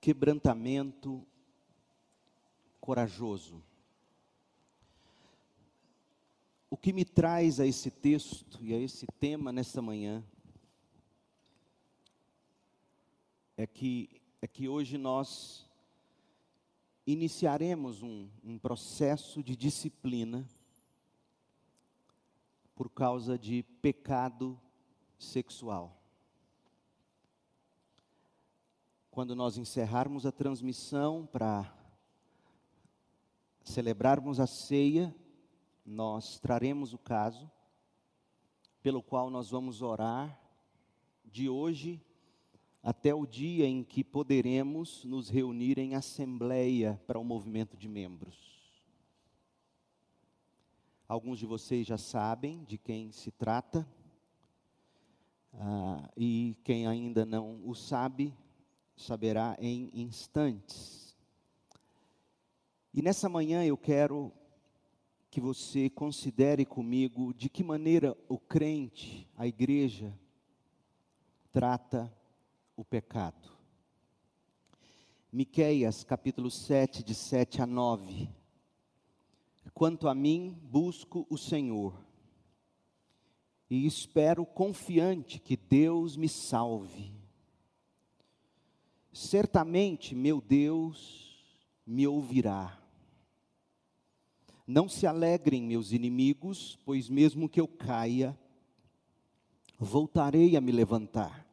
Quebrantamento corajoso. O que me traz a esse texto e a esse tema nesta manhã é que, é que hoje nós iniciaremos um, um processo de disciplina por causa de pecado sexual. Quando nós encerrarmos a transmissão para celebrarmos a ceia, nós traremos o caso pelo qual nós vamos orar de hoje até o dia em que poderemos nos reunir em assembleia para o movimento de membros. Alguns de vocês já sabem de quem se trata, ah, e quem ainda não o sabe, saberá em instantes. E nessa manhã eu quero que você considere comigo de que maneira o crente, a igreja, trata o pecado. Miqueias capítulo 7, de 7 a 9. Quanto a mim, busco o Senhor, e espero confiante que Deus me salve. Certamente meu Deus me ouvirá. Não se alegrem meus inimigos, pois mesmo que eu caia, voltarei a me levantar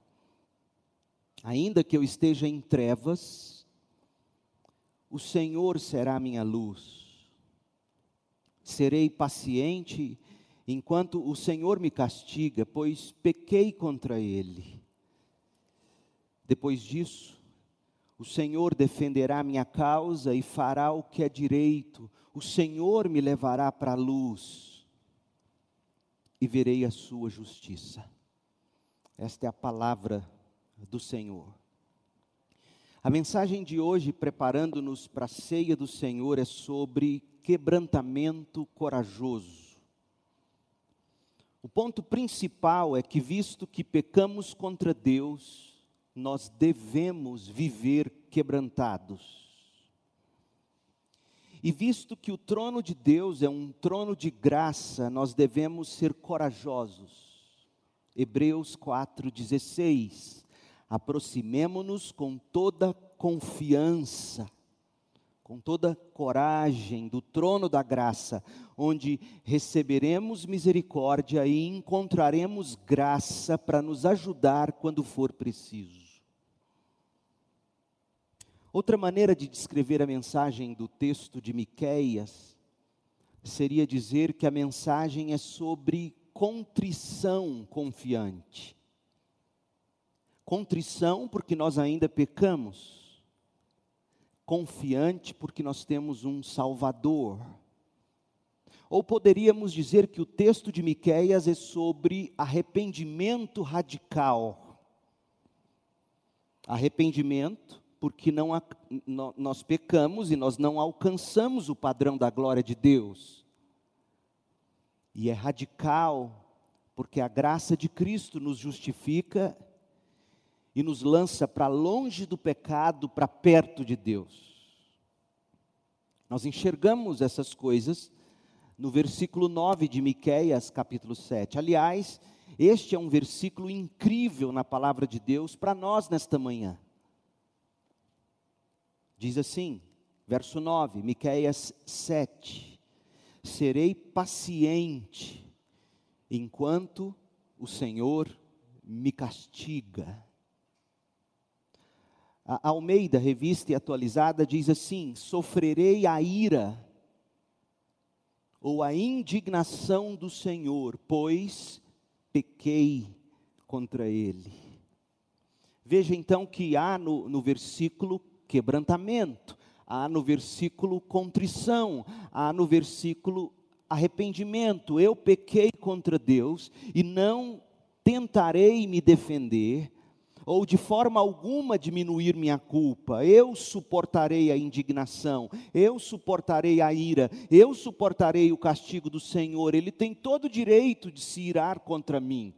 Ainda que eu esteja em trevas, o Senhor será minha luz. Serei paciente enquanto o Senhor me castiga, pois pequei contra Ele. Depois disso, o Senhor defenderá minha causa e fará o que é direito. O Senhor me levará para a luz e verei a sua justiça. Esta é a palavra do Senhor. A mensagem de hoje, preparando-nos para a ceia do Senhor, é sobre quebrantamento corajoso. O ponto principal é que, visto que pecamos contra Deus, nós devemos viver quebrantados. E visto que o trono de Deus é um trono de graça, nós devemos ser corajosos. Hebreus 4,16 aproximemo-nos com toda confiança, com toda coragem do trono da graça, onde receberemos misericórdia e encontraremos graça para nos ajudar quando for preciso. Outra maneira de descrever a mensagem do texto de Miqueias seria dizer que a mensagem é sobre contrição confiante. Contrição, porque nós ainda pecamos. Confiante, porque nós temos um Salvador. Ou poderíamos dizer que o texto de Miqueias é sobre arrependimento radical. Arrependimento, porque não, nós pecamos e nós não alcançamos o padrão da glória de Deus. E é radical, porque a graça de Cristo nos justifica e nos lança para longe do pecado, para perto de Deus. Nós enxergamos essas coisas no versículo 9 de Miqueias, capítulo 7. Aliás, este é um versículo incrível na palavra de Deus para nós nesta manhã. Diz assim, verso 9, Miqueias 7: Serei paciente enquanto o Senhor me castiga. A Almeida, revista e atualizada, diz assim: sofrerei a ira ou a indignação do Senhor, pois pequei contra ele. Veja então que há no, no versículo quebrantamento, há no versículo contrição, há no versículo arrependimento. Eu pequei contra Deus e não tentarei me defender, ou de forma alguma diminuir minha culpa. Eu suportarei a indignação, eu suportarei a ira, eu suportarei o castigo do Senhor. Ele tem todo o direito de se irar contra mim.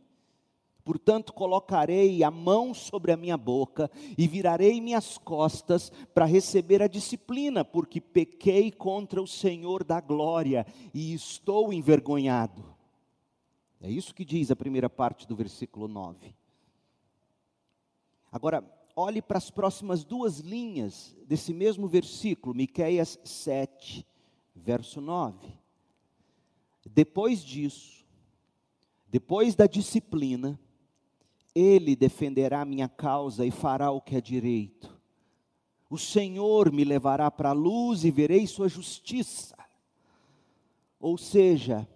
Portanto, colocarei a mão sobre a minha boca e virarei minhas costas para receber a disciplina, porque pequei contra o Senhor da glória e estou envergonhado. É isso que diz a primeira parte do versículo 9. Agora, olhe para as próximas duas linhas desse mesmo versículo, Miqueias 7, verso 9. Depois disso, depois da disciplina, ele defenderá minha causa e fará o que é direito. O Senhor me levará para a luz e verei sua justiça. Ou seja,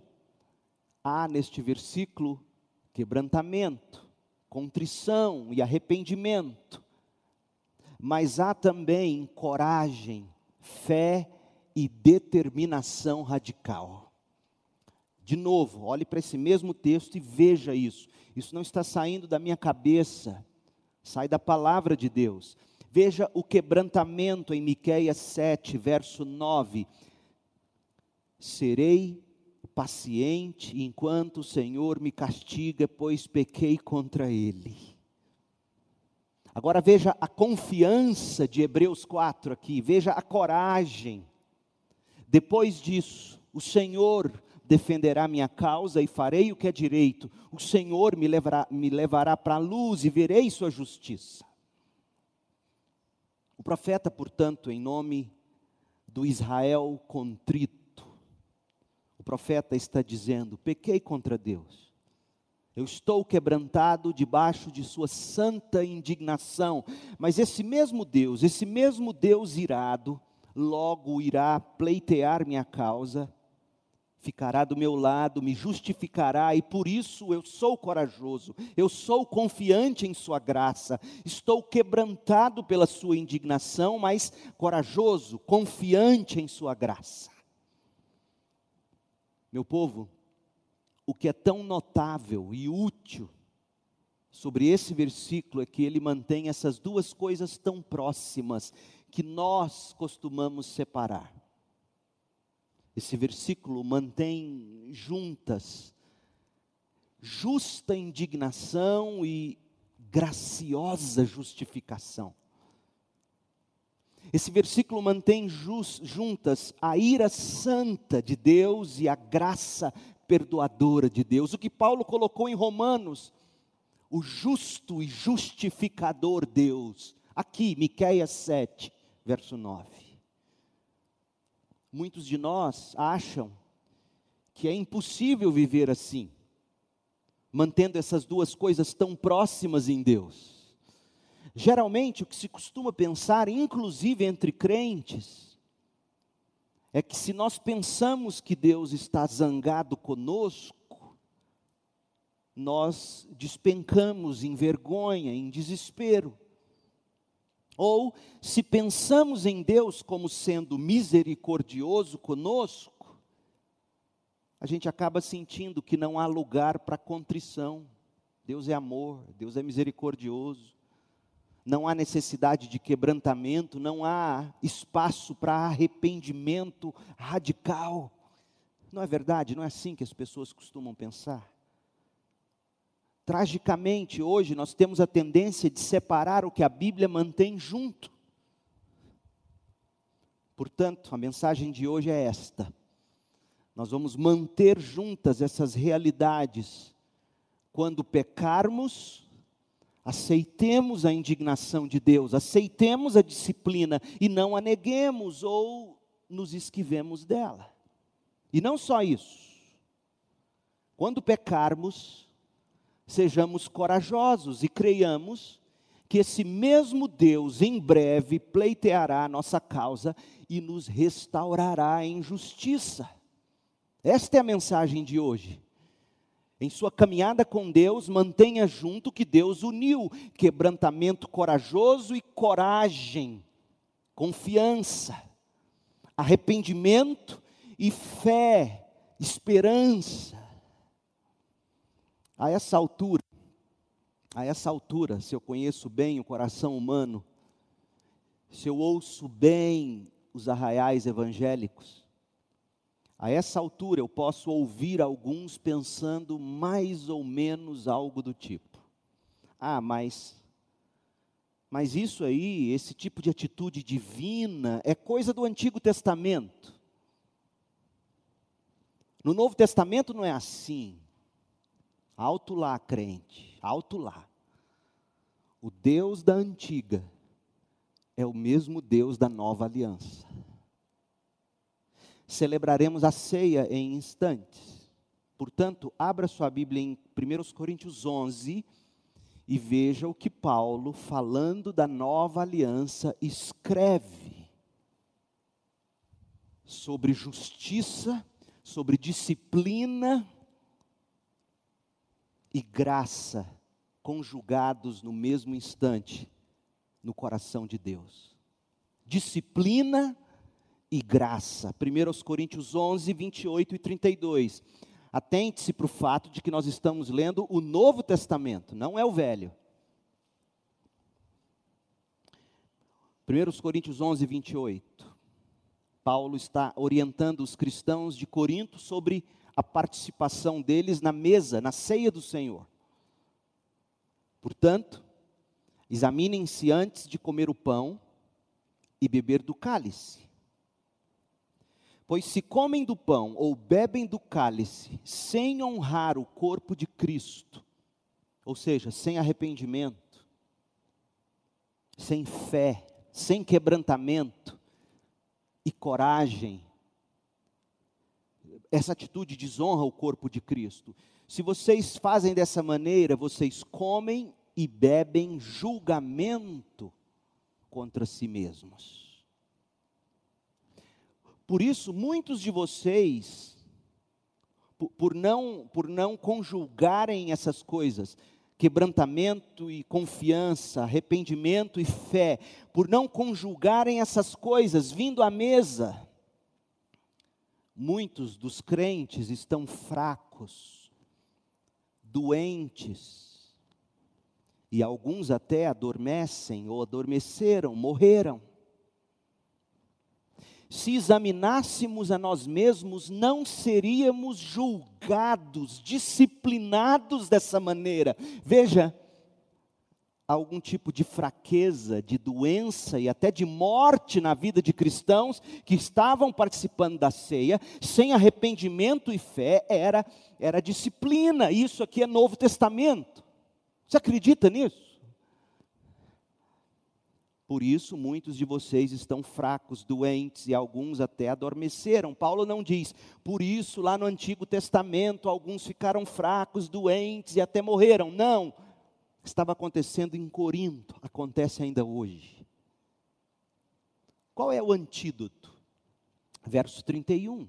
há neste versículo quebrantamento, contrição e arrependimento, mas há também coragem, fé e determinação radical. De novo, olhe para esse mesmo texto e veja isso. Isso não está saindo da minha cabeça, sai da palavra de Deus. Veja o quebrantamento em Miqueias 7, verso 9. Serei paciente enquanto o Senhor me castiga, pois pequei contra ele. Agora veja a confiança de Hebreus 4 aqui, veja a coragem. Depois disso, o Senhor defenderá minha causa e farei o que é direito. O Senhor me levará, me levará para a luz e verei sua justiça. O profeta, portanto, em nome do Israel contrito, profeta está dizendo: pequei contra Deus. Eu estou quebrantado debaixo de sua santa indignação, mas esse mesmo Deus, esse mesmo Deus irado, logo irá pleitear minha causa ficará do meu lado, me justificará, e por isso eu sou corajoso, eu sou confiante em Sua graça, estou quebrantado pela Sua indignação, mas corajoso, confiante em Sua graça. Meu povo, o que é tão notável e útil sobre esse versículo é que ele mantém essas duas coisas tão próximas que nós costumamos separar. Esse versículo mantém juntas justa indignação e graciosa justificação. Esse versículo mantém juntas a ira santa de Deus e a graça perdoadora de Deus. O que Paulo colocou em Romanos, o justo e justificador Deus. Aqui, Miqueias 7, verso 9. Muitos de nós acham que é impossível viver assim, mantendo essas duas coisas tão próximas em Deus. Geralmente, o que se costuma pensar, inclusive entre crentes, é que se nós pensamos que Deus está zangado conosco, nós despencamos em vergonha, em desespero. Ou, se pensamos em Deus como sendo misericordioso conosco, a gente acaba sentindo que não há lugar para contrição. Deus é amor, Deus é misericordioso. Não há necessidade de quebrantamento, não há espaço para arrependimento radical. Não é verdade? Não é assim que as pessoas costumam pensar? Tragicamente, hoje nós temos a tendência de separar o que a Bíblia mantém junto. Portanto, a mensagem de hoje é esta: nós vamos manter juntas essas realidades. Quando pecarmos, aceitemos a indignação de Deus, aceitemos a disciplina e não a neguemos ou nos esquivemos dela. E não só isso. Quando pecarmos, sejamos corajosos e creiamos que esse mesmo Deus em breve pleiteará a nossa causa e nos restaurará em justiça. Esta é a mensagem de hoje. Em sua caminhada com Deus, mantenha junto que Deus uniu quebrantamento corajoso e coragem, confiança, arrependimento e fé, esperança. A essa altura, A essa altura, se eu conheço bem o coração humano, se eu ouço bem os arraiais evangélicos, a essa altura eu posso ouvir alguns pensando mais ou menos algo do tipo: ah, mas mas isso aí, esse tipo de atitude divina é coisa do Antigo Testamento. No Novo Testamento não é assim. Alto lá, crente, alto lá. O Deus da antiga é o mesmo Deus da nova aliança celebraremos a ceia em instantes. Portanto, abra sua Bíblia em 1 Coríntios 11 e veja o que Paulo, falando da nova aliança, escreve sobre justiça, sobre disciplina e graça conjugados no mesmo instante no coração de Deus. Disciplina e graça. 1 Coríntios 11, 28 e 32. Atente-se para o fato de que nós estamos lendo o Novo Testamento, não é o Velho. 1 Coríntios 11, 28. Paulo está orientando os cristãos de Corinto sobre a participação deles na mesa, na ceia do Senhor. Portanto, examinem-se antes de comer o pão e beber do cálice. Pois se comem do pão ou bebem do cálice, sem honrar o corpo de Cristo, ou seja, sem arrependimento, sem fé, sem quebrantamento e coragem, essa atitude desonra o corpo de Cristo. Se vocês fazem dessa maneira, vocês comem e bebem julgamento contra si mesmos. Por isso, muitos de vocês, por, por, não, por não conjugarem essas coisas, quebrantamento e confiança, arrependimento e fé, por não conjugarem essas coisas vindo à mesa, muitos dos crentes estão fracos, doentes, e alguns até adormecem ou adormeceram, morreram se examinássemos a nós mesmos, não seríamos julgados, disciplinados dessa maneira. Veja, algum tipo de fraqueza, de doença e até de morte na vida de cristãos que estavam participando da ceia, sem arrependimento e fé, era, era disciplina. Isso aqui é Novo Testamento. Você acredita nisso? Por isso, muitos de vocês estão fracos, doentes e alguns até adormeceram. Paulo não diz, por isso, lá no Antigo Testamento, alguns ficaram fracos, doentes e até morreram. Não. Estava acontecendo em Corinto, acontece ainda hoje. Qual é o antídoto? Verso 31.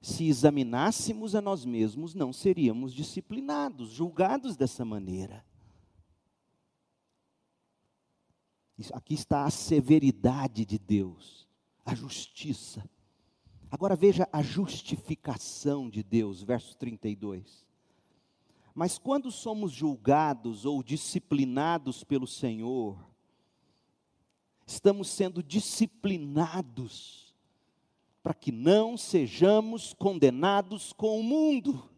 Se examinássemos a nós mesmos, não seríamos disciplinados, julgados dessa maneira. Aqui está a severidade de Deus, a justiça. Agora veja a justificação de Deus, verso 32. Mas quando somos julgados ou disciplinados pelo Senhor, estamos sendo disciplinados para que não sejamos condenados com o mundo.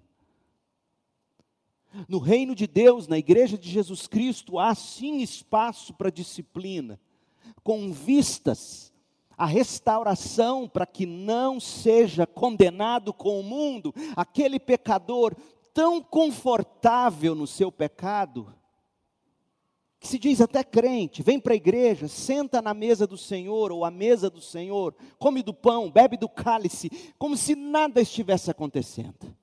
No reino de Deus, na igreja de Jesus Cristo, há sim espaço para disciplina, com vistas à restauração para que não seja condenado com o mundo, aquele pecador tão confortável no seu pecado, que se diz até crente, vem para a igreja, senta na mesa do Senhor ou à mesa do Senhor, come do pão, bebe do cálice, como se nada estivesse acontecendo.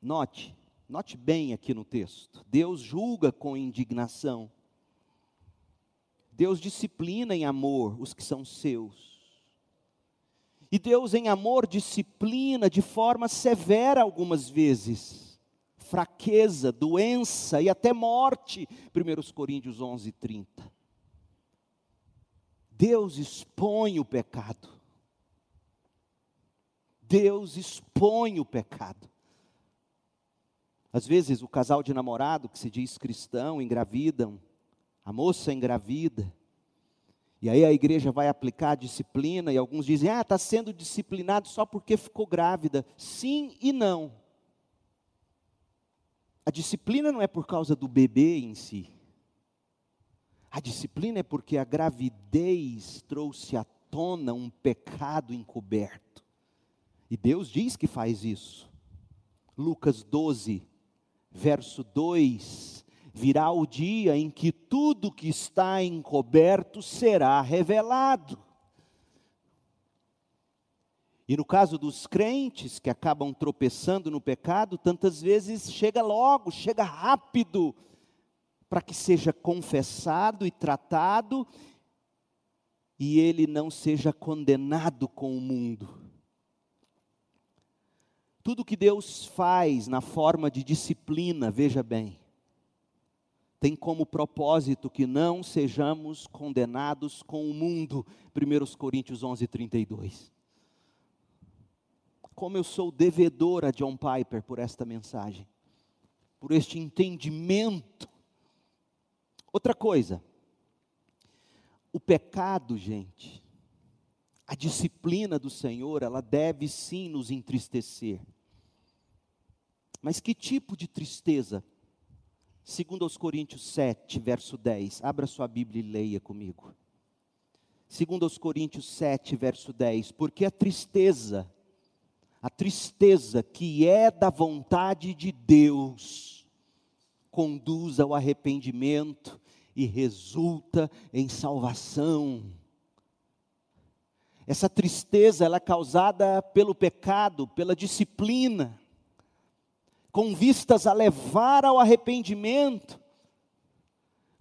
Note, note bem aqui no texto. Deus julga com indignação. Deus disciplina em amor os que são seus. E Deus, em amor, disciplina de forma severa algumas vezes. Fraqueza, doença e até morte. 1 Coríntios 11, 30. Deus expõe o pecado. Deus expõe o pecado. Às vezes o casal de namorado que se diz cristão engravidam, a moça engravida, e aí a igreja vai aplicar a disciplina, e alguns dizem, ah, está sendo disciplinado só porque ficou grávida. Sim e não. A disciplina não é por causa do bebê em si. A disciplina é porque a gravidez trouxe à tona um pecado encoberto. E Deus diz que faz isso. Lucas 12, verso 2: Virá o dia em que tudo que está encoberto será revelado. E no caso dos crentes que acabam tropeçando no pecado, tantas vezes chega logo, chega rápido, para que seja confessado e tratado, e ele não seja condenado com o mundo. Tudo que Deus faz na forma de disciplina, veja bem, tem como propósito que não sejamos condenados com o mundo. 1 Coríntios 11, 32. Como eu sou devedor a John Piper por esta mensagem, por este entendimento. Outra coisa, o pecado, gente, a disciplina do Senhor, ela deve sim nos entristecer. Mas que tipo de tristeza? Segundo aos Coríntios 7, verso 10. Abra sua Bíblia e leia comigo. Segundo aos Coríntios 7, verso 10. Porque a tristeza, a tristeza que é da vontade de Deus, conduz ao arrependimento e resulta em salvação. Essa tristeza ela é causada pelo pecado, pela disciplina com vistas a levar ao arrependimento,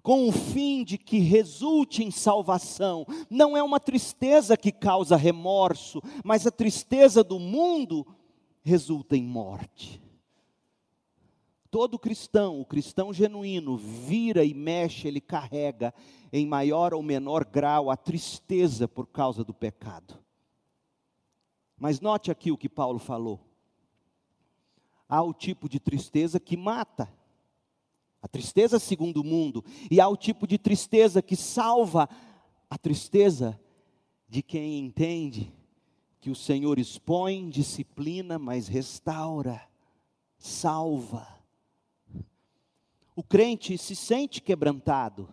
com o fim de que resulte em salvação. Não é uma tristeza que causa remorso, mas a tristeza do mundo resulta em morte. Todo cristão, o cristão genuíno, vira e mexe, ele carrega em maior ou menor grau a tristeza por causa do pecado. Mas note aqui o que Paulo falou há o tipo de tristeza que mata, a tristeza segundo o mundo, e há o tipo de tristeza que salva, a tristeza de quem entende que o Senhor expõe, disciplina, mas restaura, salva. O crente se sente quebrantado,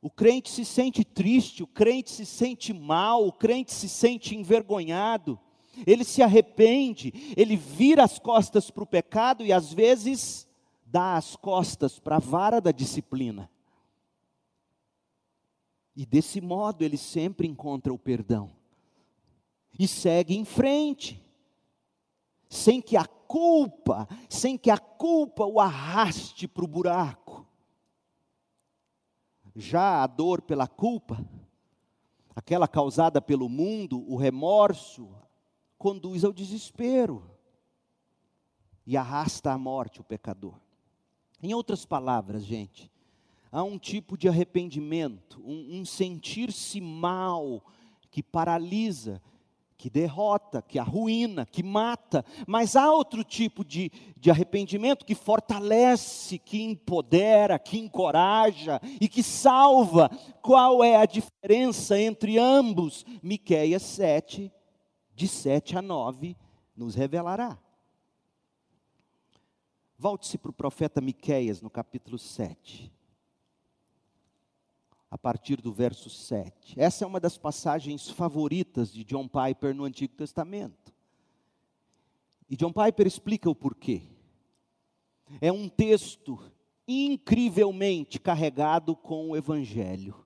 o crente se sente triste, o crente se sente mal, o crente se sente envergonhado, ele se arrepende, ele vira as costas para o pecado e às vezes dá as costas para a vara da disciplina. E desse modo ele sempre encontra o perdão. E segue em frente, sem que a culpa, sem que a culpa o arraste para o buraco. Já a dor pela culpa, aquela causada pelo mundo, o remorso, conduz ao desespero e arrasta à morte o pecador. Em outras palavras, gente, há um tipo de arrependimento, um, um sentir-se mal que paralisa, que derrota, que arruína, que mata, mas há outro tipo de, de arrependimento que fortalece, que empodera, que encoraja e que salva. Qual é a diferença entre ambos? Miqueias 7, de 7 a 9, nos revelará. Volte-se para o profeta Miqueias no capítulo 7. A partir do verso 7. Essa é uma das passagens favoritas de John Piper no Antigo Testamento. E John Piper explica o porquê. É um texto incrivelmente carregado com o Evangelho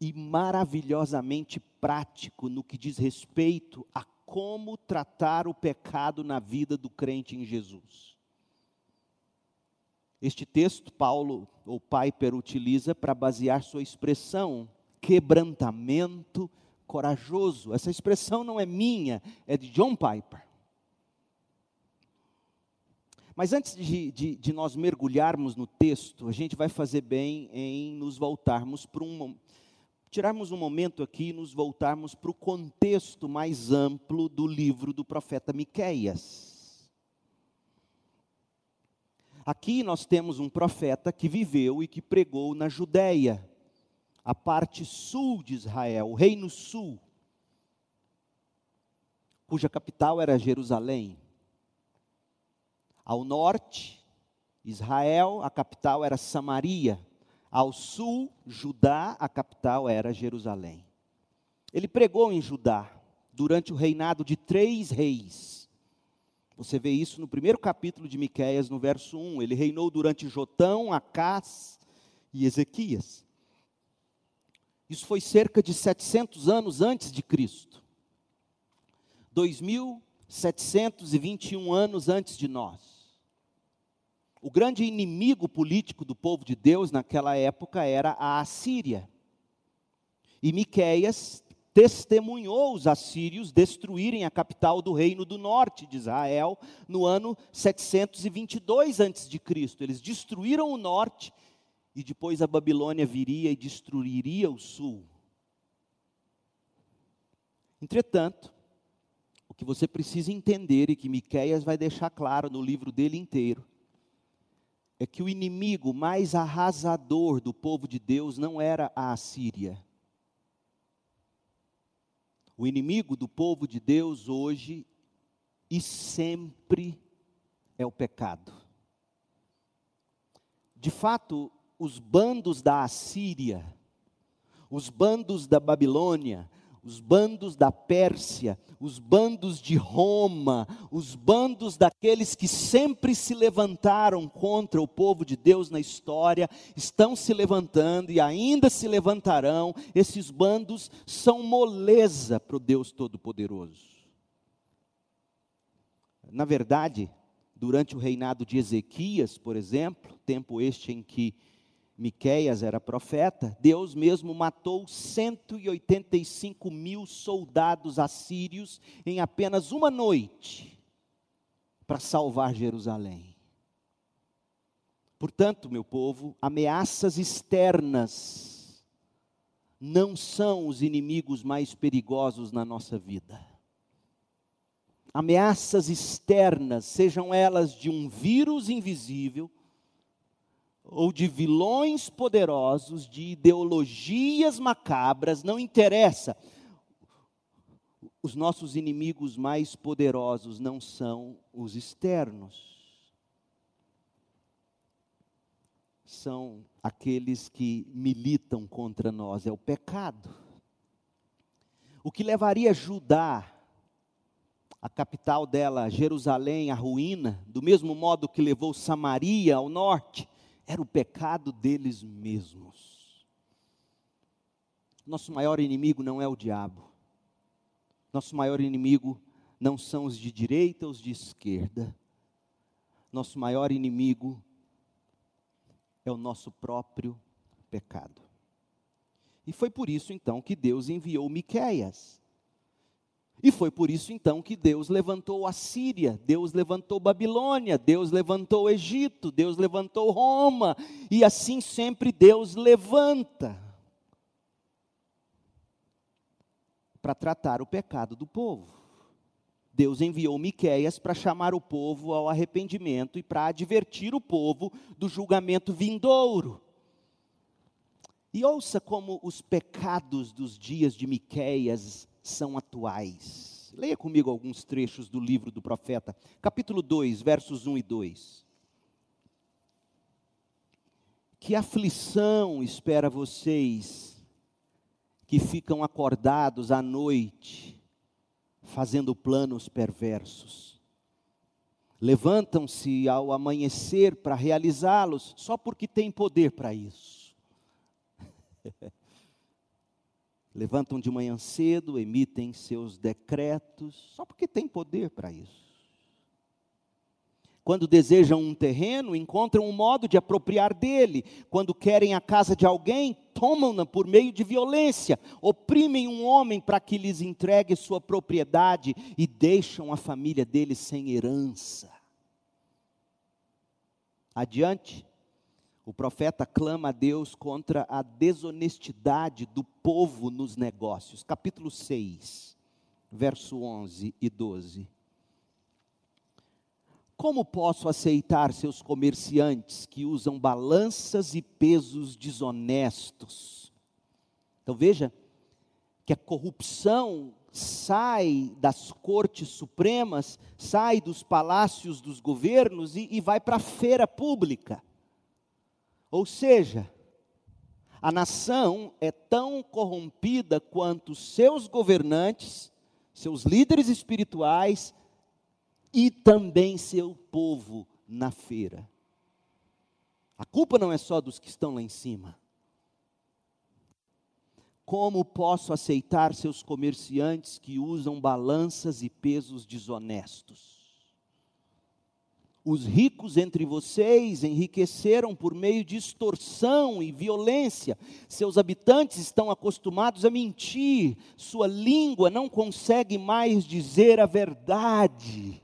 e maravilhosamente prático no que diz respeito a como tratar o pecado na vida do crente em Jesus. Este texto, Paulo ou Piper utiliza para basear sua expressão quebrantamento corajoso. Essa expressão não é minha, é de John Piper. Mas antes de, de, de, nós mergulharmos no texto, a gente vai fazer bem em nos voltarmos para um, tirarmos um momento aqui e nos voltarmos para o contexto mais amplo do livro do profeta Miqueias. Aqui nós temos um profeta que viveu e que pregou na Judéia, a parte sul de Israel, o reino sul, cuja capital era Jerusalém. Ao norte, Israel, a capital era Samaria. Ao sul, Judá, a capital era Jerusalém. Ele pregou em Judá durante o reinado de três reis. Você vê isso no primeiro capítulo de Miqueias, no verso 1. Ele reinou durante Jotão, Acás e Ezequias. Isso foi cerca de 700 anos antes de Cristo. 2721 anos antes de nós. O grande inimigo político do povo de Deus naquela época era a Assíria. E Miqueias testemunhou os assírios destruírem a capital do reino do norte de Israel no ano 722 a.C. Eles destruíram o norte e depois a Babilônia viria e destruiria o sul. Entretanto, o que você precisa entender e que Miqueias vai deixar claro no livro dele inteiro é que o inimigo mais arrasador do povo de Deus não era a Assíria. O inimigo do povo de Deus hoje e sempre é o pecado. De fato, os bandos da Assíria, os bandos da Babilônia, os bandos da Pérsia, os bandos de Roma, os bandos daqueles que sempre se levantaram contra o povo de Deus na história, estão se levantando e ainda se levantarão. Esses bandos são moleza para o Deus Todo-Poderoso. Na verdade, durante o reinado de Ezequias, por exemplo, tempo este em que Miqueias era profeta, Deus mesmo matou 185 mil soldados assírios em apenas uma noite para salvar Jerusalém. Portanto, meu povo, ameaças externas não são os inimigos mais perigosos na nossa vida. Ameaças externas, sejam elas de um vírus invisível, ou de vilões poderosos, de ideologias macabras, não interessa. Os nossos inimigos mais poderosos não são os externos, são aqueles que militam contra nós, é o pecado. O que levaria Judá, a capital dela, Jerusalém, à ruína, do mesmo modo que levou Samaria ao norte, era o pecado deles mesmos. Nosso maior inimigo não é o diabo. Nosso maior inimigo não são os de direita ou os de esquerda. Nosso maior inimigo é o nosso próprio pecado. E foi por isso então que Deus enviou Miqueias e foi por isso então que Deus levantou a Síria, Deus levantou Babilônia, Deus levantou o Egito, Deus levantou Roma, e assim sempre Deus levanta para tratar o pecado do povo. Deus enviou Miqueias para chamar o povo ao arrependimento e para advertir o povo do julgamento vindouro. E ouça como os pecados dos dias de Miqueias são atuais. Leia comigo alguns trechos do livro do profeta, capítulo 2, versos 1 e 2. Que aflição espera vocês que ficam acordados à noite, fazendo planos perversos. Levantam-se ao amanhecer para realizá-los, só porque têm poder para isso. levantam de manhã cedo, emitem seus decretos, só porque tem poder para isso. Quando desejam um terreno, encontram um modo de apropriar dele. Quando querem a casa de alguém, tomam-na por meio de violência, oprimem um homem para que lhes entregue sua propriedade e deixam a família dele sem herança. Adiante, o profeta clama a Deus contra a desonestidade do povo nos negócios. Capítulo 6, verso 11 e 12. Como posso aceitar seus comerciantes que usam balanças e pesos desonestos? Então veja que a corrupção sai das cortes supremas, sai dos palácios dos governos e, e vai para a feira pública. Ou seja, a nação é tão corrompida quanto seus governantes, seus líderes espirituais e também seu povo na feira. A culpa não é só dos que estão lá em cima. Como posso aceitar seus comerciantes que usam balanças e pesos desonestos? Os ricos entre vocês enriqueceram por meio de extorsão e violência. Seus habitantes estão acostumados a mentir. Sua língua não consegue mais dizer a verdade.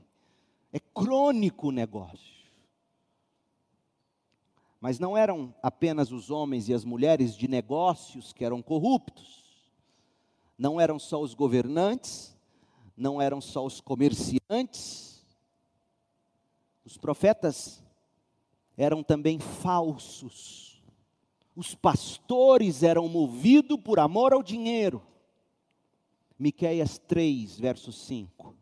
É crônico o negócio. Mas não eram apenas os homens e as mulheres de negócios que eram corruptos. Não eram só os governantes, não eram só os comerciantes. Os profetas eram também falsos. Os pastores eram movidos por amor ao dinheiro. Miqueias 3, verso 5.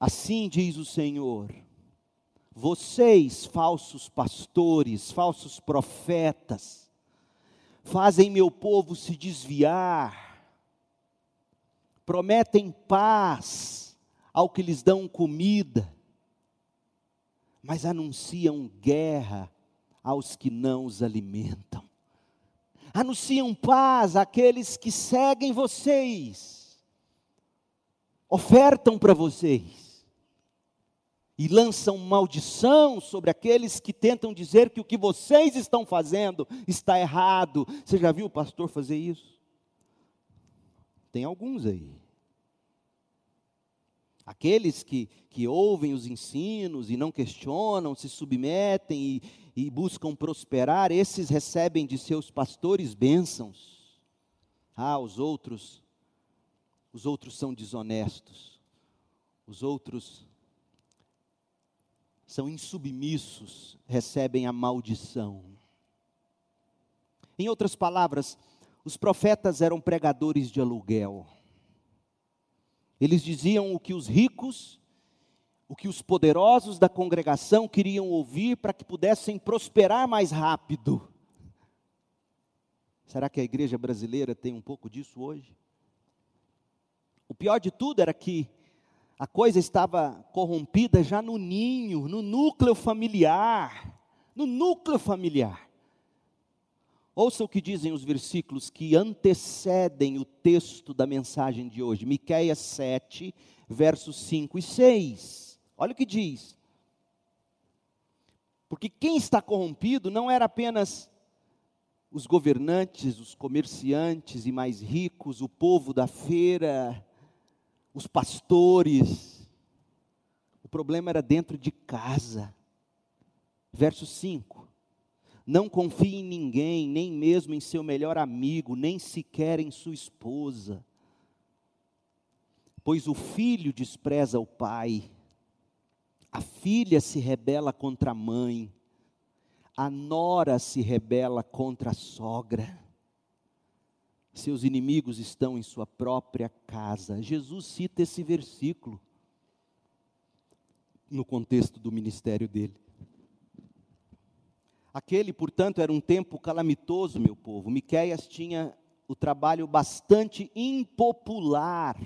Assim diz o Senhor: vocês, falsos pastores, falsos profetas, fazem meu povo se desviar, prometem paz ao que lhes dão comida, mas anunciam guerra aos que não os alimentam. Anunciam paz àqueles que seguem vocês, ofertam para vocês e lançam maldição sobre aqueles que tentam dizer que o que vocês estão fazendo está errado. Você já viu o pastor fazer isso? Tem alguns aí. Aqueles que, que ouvem os ensinos e não questionam, se submetem e, e buscam prosperar, esses recebem de seus pastores bênçãos. Ah, os outros, os outros são desonestos. Os outros são insubmissos, recebem a maldição. Em outras palavras, os profetas eram pregadores de aluguel. Eles diziam o que os ricos, o que os poderosos da congregação queriam ouvir para que pudessem prosperar mais rápido. Será que a igreja brasileira tem um pouco disso hoje? O pior de tudo era que a coisa estava corrompida já no ninho, no núcleo familiar. No núcleo familiar. Ouça o que dizem os versículos que antecedem o texto da mensagem de hoje. Miqueias 7, versos 5 e 6. Olha o que diz. Porque quem está corrompido não era apenas os governantes, os comerciantes e mais ricos, o povo da feira, os pastores. O problema era dentro de casa. Verso 5: Não confie em ninguém, nem mesmo em seu melhor amigo, nem sequer em sua esposa. Pois o filho despreza o pai, a filha se rebela contra a mãe, a nora se rebela contra a sogra seus inimigos estão em sua própria casa. Jesus cita esse versículo no contexto do ministério dele. Aquele, portanto, era um tempo calamitoso, meu povo. Miqueias tinha o trabalho bastante impopular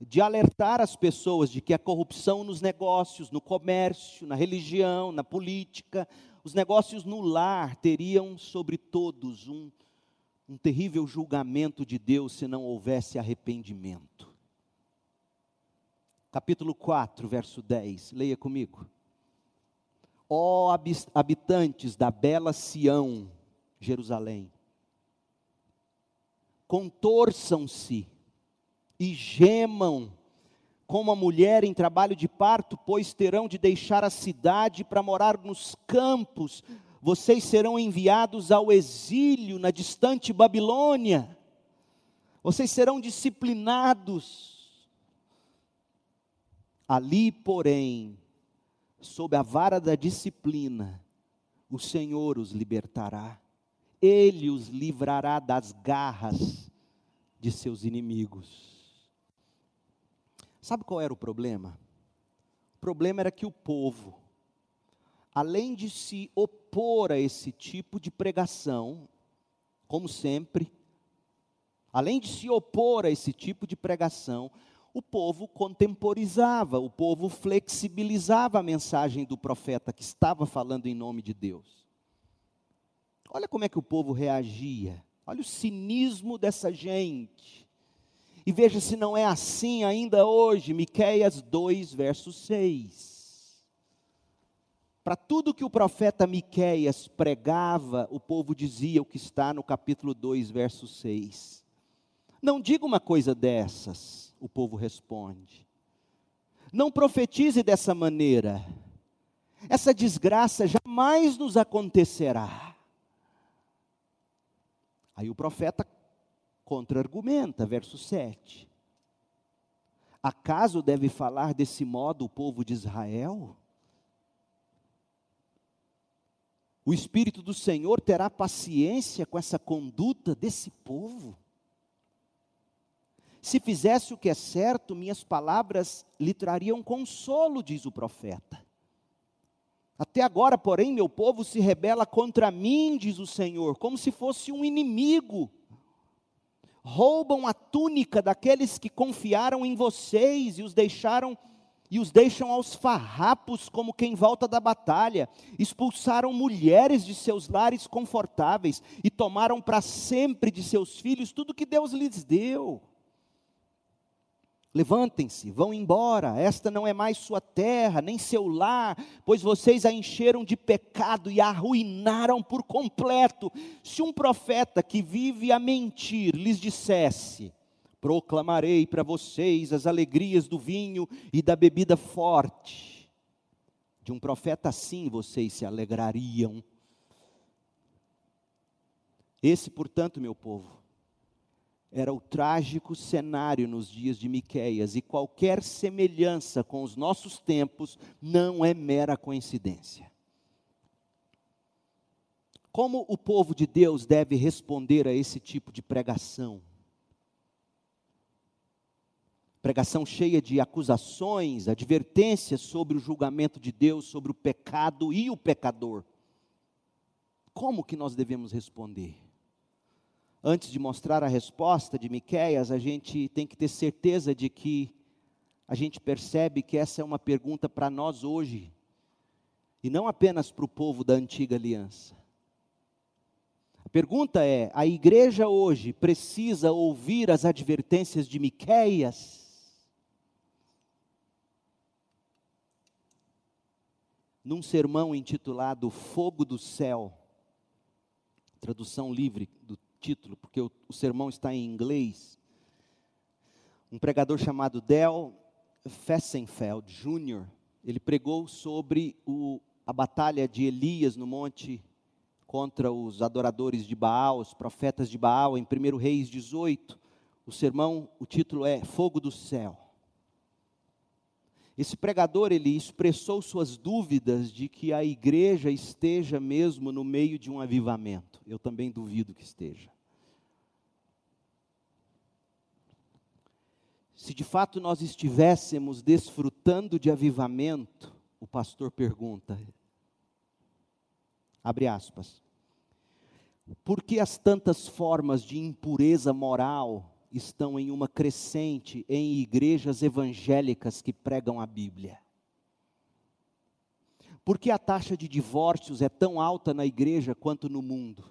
de alertar as pessoas de que a corrupção nos negócios, no comércio, na religião, na política, os negócios no lar teriam sobre todos um um terrível julgamento de Deus se não houvesse arrependimento. Capítulo 4, verso 10, leia comigo. Ó habitantes da bela Sião, Jerusalém, contorçam-se e gemam como a mulher em trabalho de parto, pois terão de deixar a cidade para morar nos campos, vocês serão enviados ao exílio na distante Babilônia, vocês serão disciplinados. Ali, porém, sob a vara da disciplina, o Senhor os libertará. Ele os livrará das garras de seus inimigos. Sabe qual era o problema? O problema era que o povo, além de se opor a esse tipo de pregação, como sempre, além de se opor a esse tipo de pregação, o povo contemporizava, o povo flexibilizava a mensagem do profeta que estava falando em nome de Deus. Olha como é que o povo reagia, olha o cinismo dessa gente. E veja se não é assim ainda hoje, Miqueias 2, verso 6. Para tudo que o profeta Miqueias pregava, o povo dizia o que está no capítulo 2, verso 6. Não diga uma coisa dessas o povo responde. Não profetize dessa maneira. Essa desgraça jamais nos acontecerá. Aí o profeta contra-argumenta, verso 7. Acaso deve falar desse modo o povo de Israel? O Espírito do Senhor terá paciência com essa conduta desse povo? Se fizesse o que é certo, minhas palavras lhe trariam consolo, diz o profeta. Até agora, porém, meu povo se rebela contra mim, diz o Senhor, como se fosse um inimigo. Roubam a túnica daqueles que confiaram em vocês e os deixaram e os deixam aos farrapos como quem volta da batalha. Expulsaram mulheres de seus lares confortáveis e tomaram para sempre de seus filhos tudo que Deus lhes deu. Levantem-se, vão embora, esta não é mais sua terra, nem seu lar, pois vocês a encheram de pecado e a arruinaram por completo. Se um profeta que vive a mentir lhes dissesse: Proclamarei para vocês as alegrias do vinho e da bebida forte, de um profeta assim vocês se alegrariam. Esse, portanto, meu povo, era o trágico cenário nos dias de Miqueias, e qualquer semelhança com os nossos tempos não é mera coincidência. Como o povo de Deus deve responder a esse tipo de pregação? Pregação cheia de acusações, advertências sobre o julgamento de Deus, sobre o pecado e o pecador. Como que nós devemos responder? Antes de mostrar a resposta de Miqueias, a gente tem que ter certeza de que a gente percebe que essa é uma pergunta para nós hoje, e não apenas para o povo da antiga aliança. A pergunta é: a igreja hoje precisa ouvir as advertências de Miqueias? Num sermão intitulado Fogo do Céu, tradução livre do título, porque o, o sermão está em inglês. Um pregador chamado Del Fessenfeld Jr., ele pregou sobre o, a batalha de Elias no monte contra os adoradores de Baal, os profetas de Baal, em 1 Reis 18. O sermão, o título é Fogo do Céu. Esse pregador, ele expressou suas dúvidas de que a igreja esteja mesmo no meio de um avivamento. Eu também duvido que esteja. Se de fato nós estivéssemos desfrutando de avivamento, o pastor pergunta, abre aspas, por que as tantas formas de impureza moral estão em uma crescente em igrejas evangélicas que pregam a Bíblia? Por que a taxa de divórcios é tão alta na igreja quanto no mundo?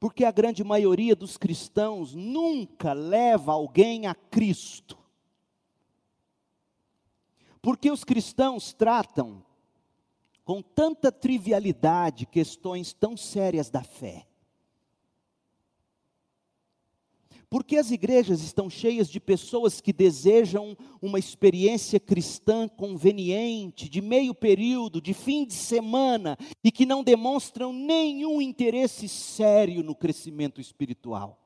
Porque a grande maioria dos cristãos nunca leva alguém a Cristo. Porque os cristãos tratam com tanta trivialidade questões tão sérias da fé. Porque as igrejas estão cheias de pessoas que desejam uma experiência cristã conveniente, de meio período, de fim de semana, e que não demonstram nenhum interesse sério no crescimento espiritual.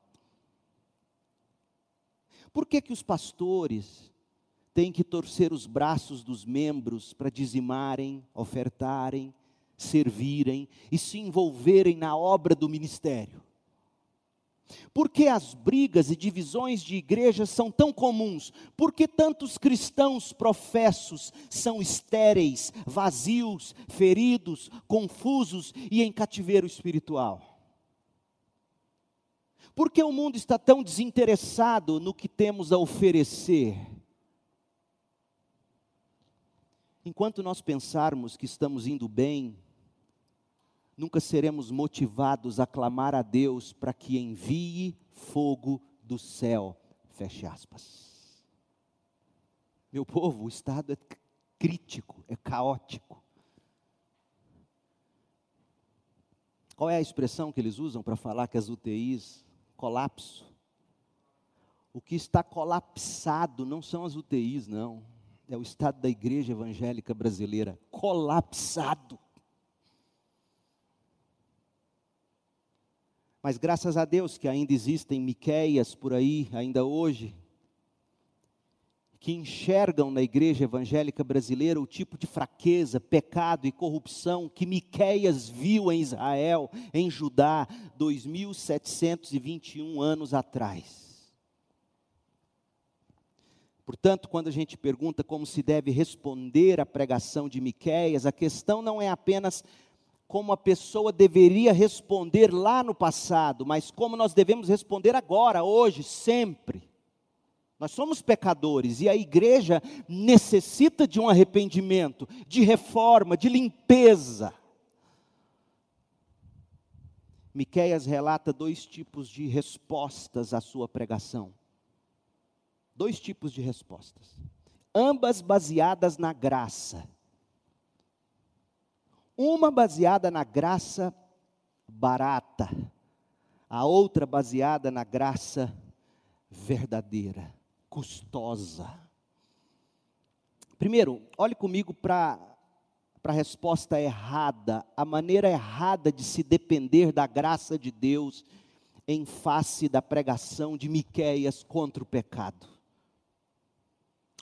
Por que, que os pastores, tem que torcer os braços dos membros para dizimarem, ofertarem, servirem e se envolverem na obra do ministério. Por que as brigas e divisões de igrejas são tão comuns? Por que tantos cristãos professos são estéreis, vazios, feridos, confusos e em cativeiro espiritual? Por que o mundo está tão desinteressado no que temos a oferecer? Enquanto nós pensarmos que estamos indo bem, nunca seremos motivados a clamar a Deus para que envie fogo do céu. Feche aspas. Meu povo, o estado é crítico, é caótico. Qual é a expressão que eles usam para falar que as UTIs colapso? O que está colapsado não são as UTIs, não é o estado da igreja evangélica brasileira colapsado. Mas graças a Deus que ainda existem Miqueias por aí, ainda hoje, que enxergam na igreja evangélica brasileira o tipo de fraqueza, pecado e corrupção que Miqueias viu em Israel, em Judá, 2721 anos atrás. Portanto, quando a gente pergunta como se deve responder à pregação de Miqueias, a questão não é apenas como a pessoa deveria responder lá no passado, mas como nós devemos responder agora, hoje, sempre. Nós somos pecadores e a igreja necessita de um arrependimento, de reforma, de limpeza. Miqueias relata dois tipos de respostas à sua pregação dois tipos de respostas, ambas baseadas na graça. Uma baseada na graça barata, a outra baseada na graça verdadeira, custosa. Primeiro, olhe comigo para a resposta errada, a maneira errada de se depender da graça de Deus em face da pregação de Miqueias contra o pecado.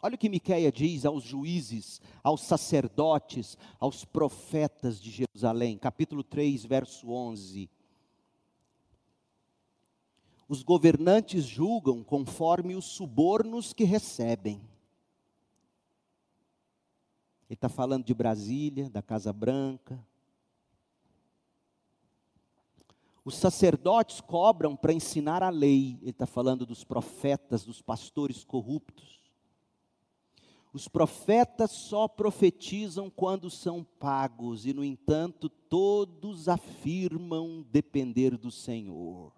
Olha o que Miquéia diz aos juízes, aos sacerdotes, aos profetas de Jerusalém, capítulo 3, verso 11. Os governantes julgam conforme os subornos que recebem. Ele está falando de Brasília, da Casa Branca. Os sacerdotes cobram para ensinar a lei. Ele está falando dos profetas, dos pastores corruptos. Os profetas só profetizam quando são pagos, e no entanto, todos afirmam depender do Senhor.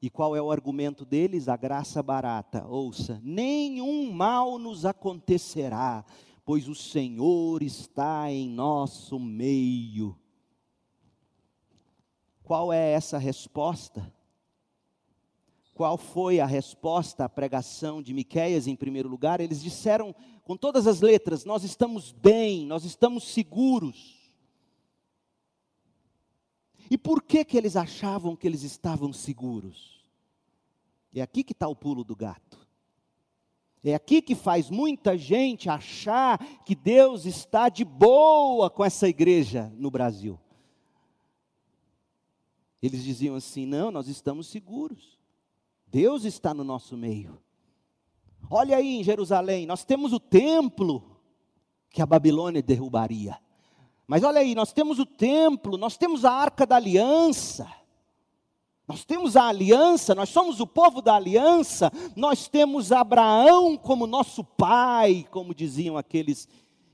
E qual é o argumento deles? A graça barata. Ouça: nenhum mal nos acontecerá, pois o Senhor está em nosso meio. Qual é essa resposta? Qual foi a resposta à pregação de Miqueias em primeiro lugar? Eles disseram com todas as letras: nós estamos bem, nós estamos seguros. E por que que eles achavam que eles estavam seguros? É aqui que está o pulo do gato. É aqui que faz muita gente achar que Deus está de boa com essa igreja no Brasil. Eles diziam assim: não, nós estamos seguros. Deus está no nosso meio. Olha aí em Jerusalém, nós temos o templo que a Babilônia derrubaria. Mas olha aí, nós temos o templo, nós temos a arca da aliança. Nós temos a aliança, nós somos o povo da aliança, nós temos Abraão como nosso pai, como diziam aqueles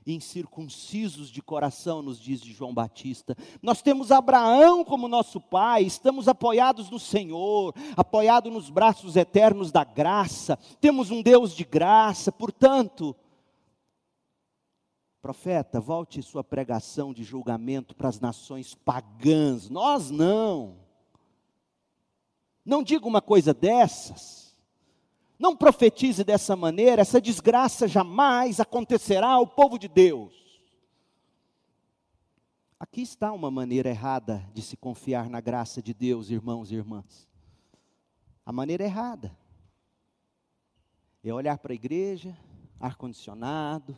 incircuncisos de coração, nos diz João Batista. Nós temos Abraão como nosso pai, estamos apoiados no Senhor, apoiados nos braços eternos da graça, temos um Deus de graça, portanto, profeta, volte sua pregação de julgamento para as nações pagãs, nós não. Não diga uma coisa dessas. Não profetize dessa maneira, essa desgraça jamais acontecerá ao povo de Deus. Aqui está uma maneira errada de se confiar na graça de Deus, irmãos e irmãs. A maneira errada. É olhar para a igreja, ar-condicionado,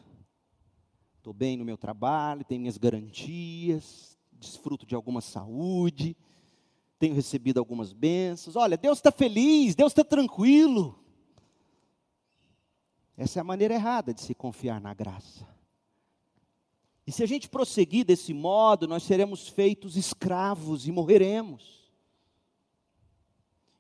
estou bem no meu trabalho, tenho minhas garantias, desfruto de alguma saúde, tenho recebido algumas bênçãos. Olha, Deus está feliz, Deus está tranquilo. Essa é a maneira errada de se confiar na graça. E se a gente prosseguir desse modo, nós seremos feitos escravos e morreremos.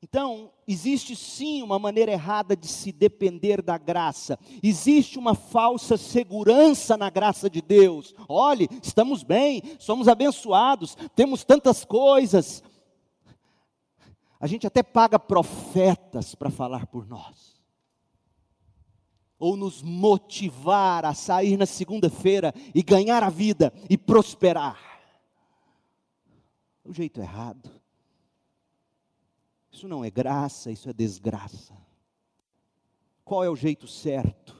Então, existe sim uma maneira errada de se depender da graça. Existe uma falsa segurança na graça de Deus. Olhe, estamos bem, somos abençoados, temos tantas coisas. A gente até paga profetas para falar por nós. Ou nos motivar a sair na segunda-feira e ganhar a vida e prosperar. O jeito errado. Isso não é graça, isso é desgraça. Qual é o jeito certo?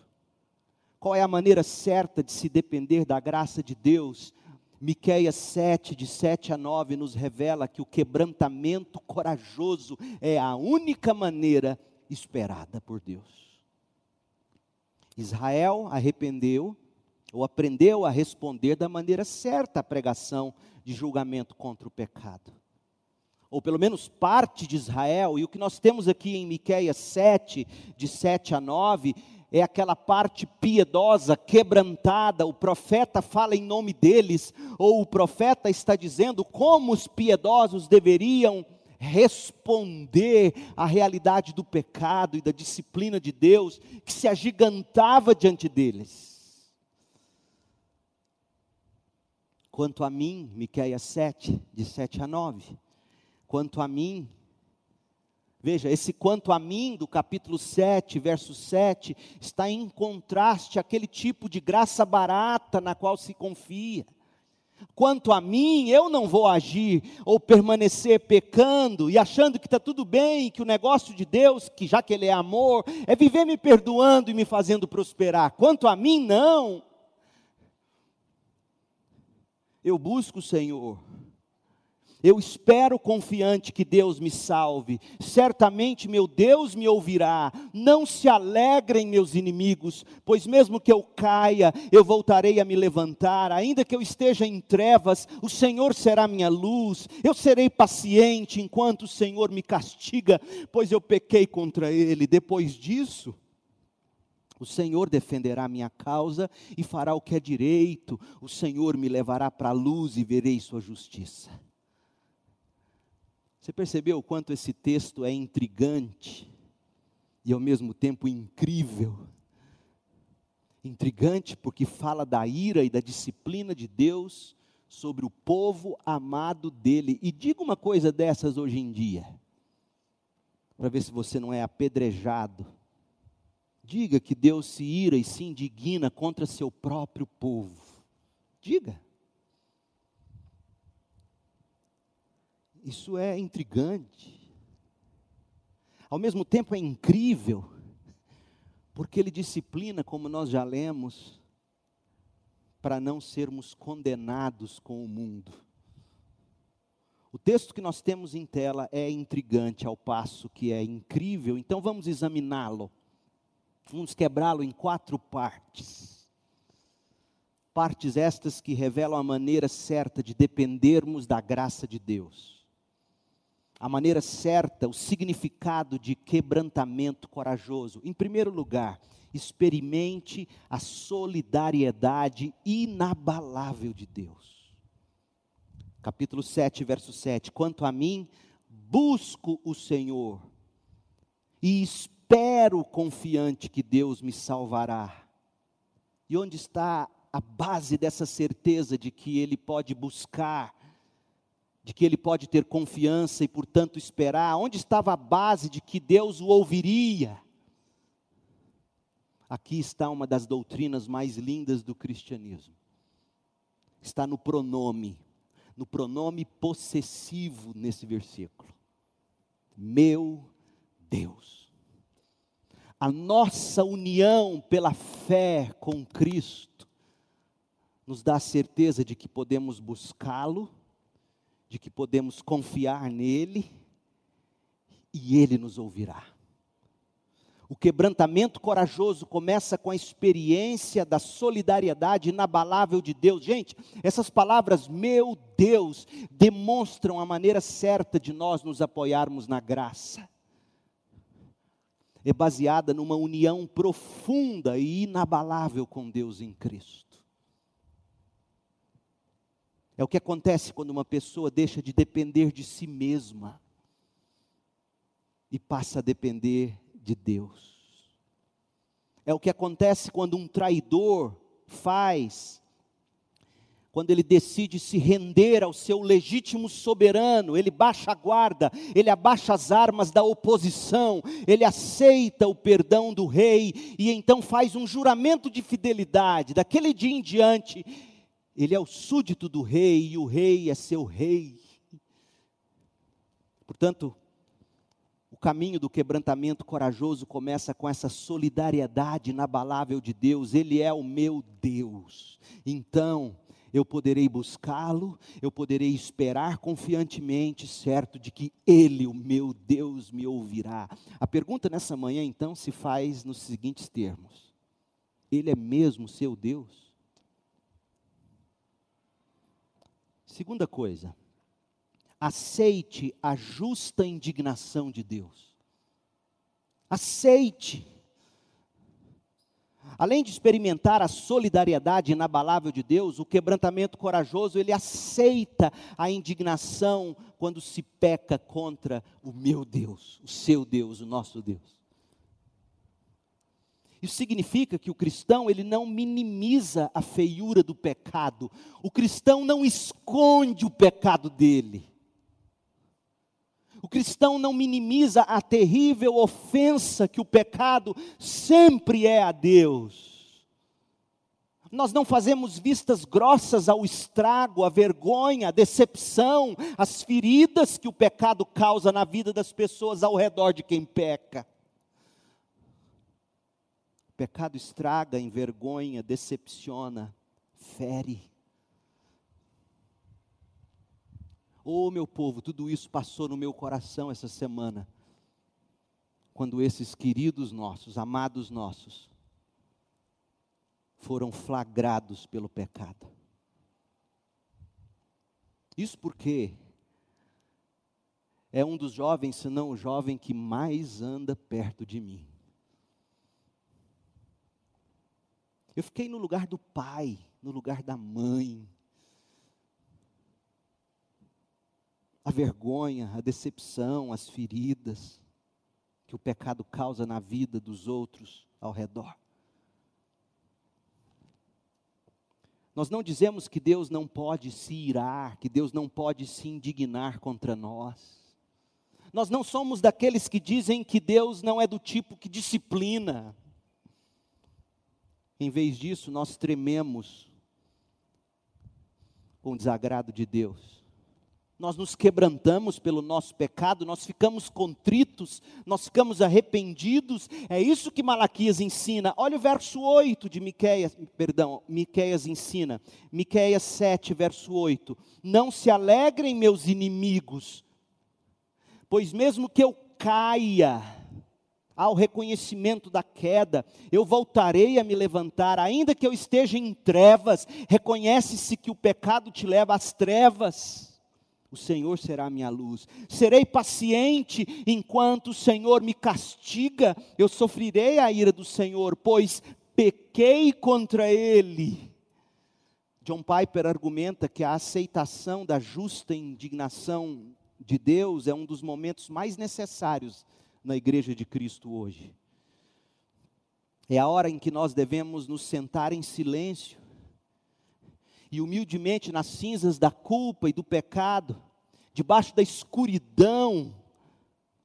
Qual é a maneira certa de se depender da graça de Deus? Miqueias 7, de 7 a 9, nos revela que o quebrantamento corajoso é a única maneira esperada por Deus. Israel arrependeu, ou aprendeu a responder da maneira certa à pregação de julgamento contra o pecado. Ou pelo menos parte de Israel, e o que nós temos aqui em Miqueias 7, de 7 a 9, é aquela parte piedosa, quebrantada, o profeta fala em nome deles, ou o profeta está dizendo como os piedosos deveriam responder à realidade do pecado e da disciplina de Deus que se agigantava diante deles. Quanto a mim, Miqueias 7, de 7 a 9, quanto a mim. Veja, esse quanto a mim do capítulo 7, verso 7, está em contraste àquele tipo de graça barata na qual se confia. Quanto a mim, eu não vou agir ou permanecer pecando e achando que está tudo bem, que o negócio de Deus, que já que Ele é amor, é viver me perdoando e me fazendo prosperar. Quanto a mim, não. Eu busco o Senhor eu espero confiante que Deus me salve. Certamente meu Deus me ouvirá. Não se alegrem meus inimigos, pois mesmo que eu caia, eu voltarei a me levantar. Ainda que eu esteja em trevas, o Senhor será minha luz. Eu serei paciente enquanto o Senhor me castiga, pois eu pequei contra ele. Depois disso, o Senhor defenderá minha causa e fará o que é direito. O Senhor me levará para a luz e verei sua justiça. Você percebeu o quanto esse texto é intrigante e ao mesmo tempo incrível? Intrigante porque fala da ira e da disciplina de Deus sobre o povo amado dele. E diga uma coisa dessas hoje em dia, para ver se você não é apedrejado. Diga que Deus se ira e se indigna contra seu próprio povo. Diga. Isso é intrigante. Ao mesmo tempo é incrível, porque ele disciplina, como nós já lemos, para não sermos condenados com o mundo. O texto que nós temos em tela é intrigante, ao passo que é incrível, então vamos examiná-lo. Vamos quebrá-lo em quatro partes. Partes estas que revelam a maneira certa de dependermos da graça de Deus a maneira certa, o significado de quebrantamento corajoso. Em primeiro lugar, experimente a solidariedade inabalável de Deus. Capítulo 7, verso 7. Quanto a mim, busco o Senhor e espero confiante que Deus me salvará. E onde está a base dessa certeza de que Ele pode buscar de que ele pode ter confiança e, portanto, esperar? Onde estava a base de que Deus o ouviria? Aqui está uma das doutrinas mais lindas do cristianismo. Está no pronome, no pronome possessivo nesse versículo. Meu Deus. A nossa união pela fé com Cristo nos dá a certeza de que podemos buscá-lo de que podemos confiar nele e ele nos ouvirá. O quebrantamento corajoso começa com a experiência da solidariedade inabalável de Deus. Gente, essas palavras, meu Deus, demonstram a maneira certa de nós nos apoiarmos na graça. É baseada numa união profunda e inabalável com Deus em Cristo. É o que acontece quando uma pessoa deixa de depender de si mesma e passa a depender de Deus. É o que acontece quando um traidor faz, quando ele decide se render ao seu legítimo soberano, ele baixa a guarda, ele abaixa as armas da oposição, ele aceita o perdão do rei e então faz um juramento de fidelidade. Daquele dia em diante, ele é o súdito do rei e o rei é seu rei. Portanto, o caminho do quebrantamento corajoso começa com essa solidariedade inabalável de Deus. Ele é o meu Deus. Então, eu poderei buscá-lo, eu poderei esperar confiantemente, certo de que Ele, o meu Deus, me ouvirá. A pergunta nessa manhã, então, se faz nos seguintes termos: Ele é mesmo seu Deus? Segunda coisa, aceite a justa indignação de Deus. Aceite. Além de experimentar a solidariedade inabalável de Deus, o quebrantamento corajoso, ele aceita a indignação quando se peca contra o meu Deus, o seu Deus, o nosso Deus. Isso significa que o cristão, ele não minimiza a feiura do pecado. O cristão não esconde o pecado dele. O cristão não minimiza a terrível ofensa que o pecado sempre é a Deus. Nós não fazemos vistas grossas ao estrago, à vergonha, à decepção, às feridas que o pecado causa na vida das pessoas ao redor de quem peca. Pecado estraga, envergonha, decepciona, fere. Oh, meu povo, tudo isso passou no meu coração essa semana. Quando esses queridos nossos, amados nossos, foram flagrados pelo pecado. Isso porque é um dos jovens, se não o jovem que mais anda perto de mim. Eu fiquei no lugar do pai, no lugar da mãe, a vergonha, a decepção, as feridas que o pecado causa na vida dos outros ao redor. Nós não dizemos que Deus não pode se irar, que Deus não pode se indignar contra nós. Nós não somos daqueles que dizem que Deus não é do tipo que disciplina. Em vez disso, nós trememos com o desagrado de Deus nós nos quebrantamos pelo nosso pecado, nós ficamos contritos, nós ficamos arrependidos. É isso que Malaquias ensina. Olha o verso 8 de Miqueias, perdão, Miqueias ensina. Miqueias 7, verso 8. Não se alegrem meus inimigos, pois mesmo que eu caia, ao reconhecimento da queda, eu voltarei a me levantar, ainda que eu esteja em trevas, reconhece-se que o pecado te leva às trevas o Senhor será minha luz. Serei paciente enquanto o Senhor me castiga, eu sofrerei a ira do Senhor, pois pequei contra ele. John Piper argumenta que a aceitação da justa indignação de Deus é um dos momentos mais necessários na igreja de Cristo hoje. É a hora em que nós devemos nos sentar em silêncio e humildemente nas cinzas da culpa e do pecado, debaixo da escuridão,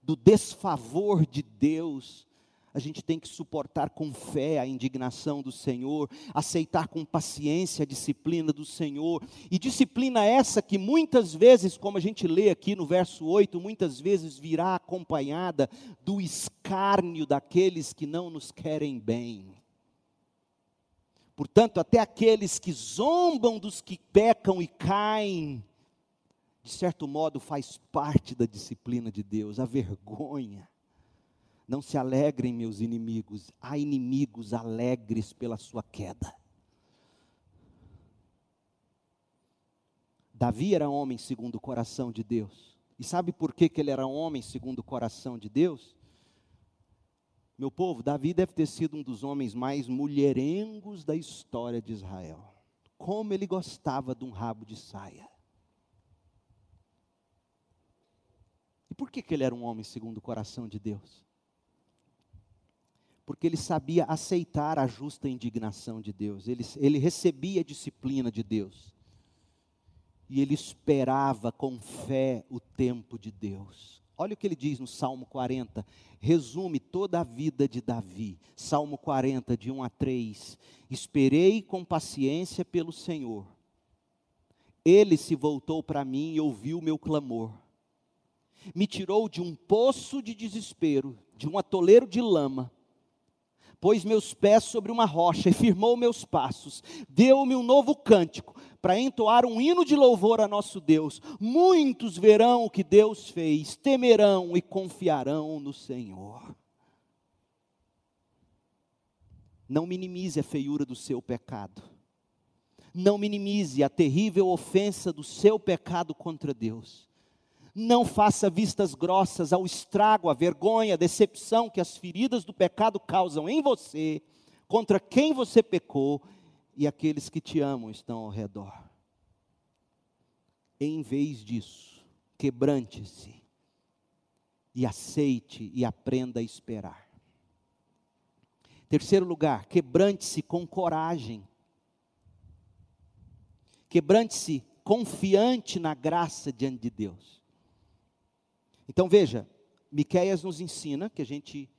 do desfavor de Deus, a gente tem que suportar com fé a indignação do Senhor, aceitar com paciência a disciplina do Senhor, e disciplina essa que muitas vezes, como a gente lê aqui no verso 8, muitas vezes virá acompanhada do escárnio daqueles que não nos querem bem. Portanto, até aqueles que zombam dos que pecam e caem, de certo modo faz parte da disciplina de Deus, a vergonha. Não se alegrem, meus inimigos, há inimigos alegres pela sua queda. Davi era homem segundo o coração de Deus. E sabe por que, que ele era homem segundo o coração de Deus? Meu povo, Davi deve ter sido um dos homens mais mulherengos da história de Israel. Como ele gostava de um rabo de saia. E por que, que ele era um homem segundo o coração de Deus? Porque ele sabia aceitar a justa indignação de Deus, ele, ele recebia a disciplina de Deus, e ele esperava com fé o tempo de Deus. Olha o que ele diz no Salmo 40, resume toda a vida de Davi. Salmo 40, de 1 a 3. Esperei com paciência pelo Senhor. Ele se voltou para mim e ouviu meu clamor. Me tirou de um poço de desespero, de um atoleiro de lama pôs meus pés sobre uma rocha e firmou meus passos, deu-me um novo cântico, para entoar um hino de louvor a nosso Deus. Muitos verão o que Deus fez, temerão e confiarão no Senhor. Não minimize a feiura do seu pecado. Não minimize a terrível ofensa do seu pecado contra Deus. Não faça vistas grossas ao estrago, à vergonha, à decepção que as feridas do pecado causam em você, contra quem você pecou e aqueles que te amam estão ao redor. Em vez disso, quebrante-se e aceite e aprenda a esperar. Terceiro lugar, quebrante-se com coragem. Quebrante-se confiante na graça diante de Deus. Então veja, Miqueias nos ensina que a gente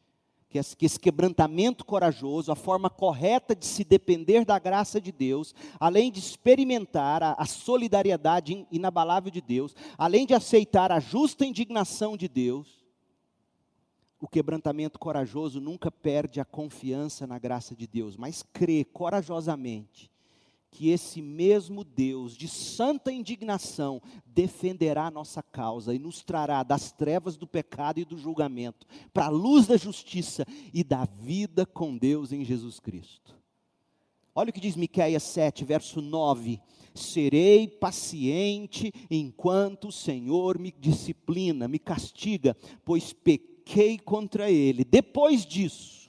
que esse quebrantamento corajoso, a forma correta de se depender da graça de Deus, além de experimentar a, a, solidariedade inabalável de Deus, além de aceitar a justa indignação de Deus, o quebrantamento corajoso nunca perde a confiança na graça de Deus, mas crê corajosamente que esse mesmo Deus de santa indignação defenderá a nossa causa e nos trará das trevas do pecado e do julgamento para a luz da justiça e da vida com Deus em Jesus Cristo. Olha o que diz Miqueias 7, verso 9: Serei paciente enquanto o Senhor me disciplina, me castiga, pois pequei contra ele. Depois disso,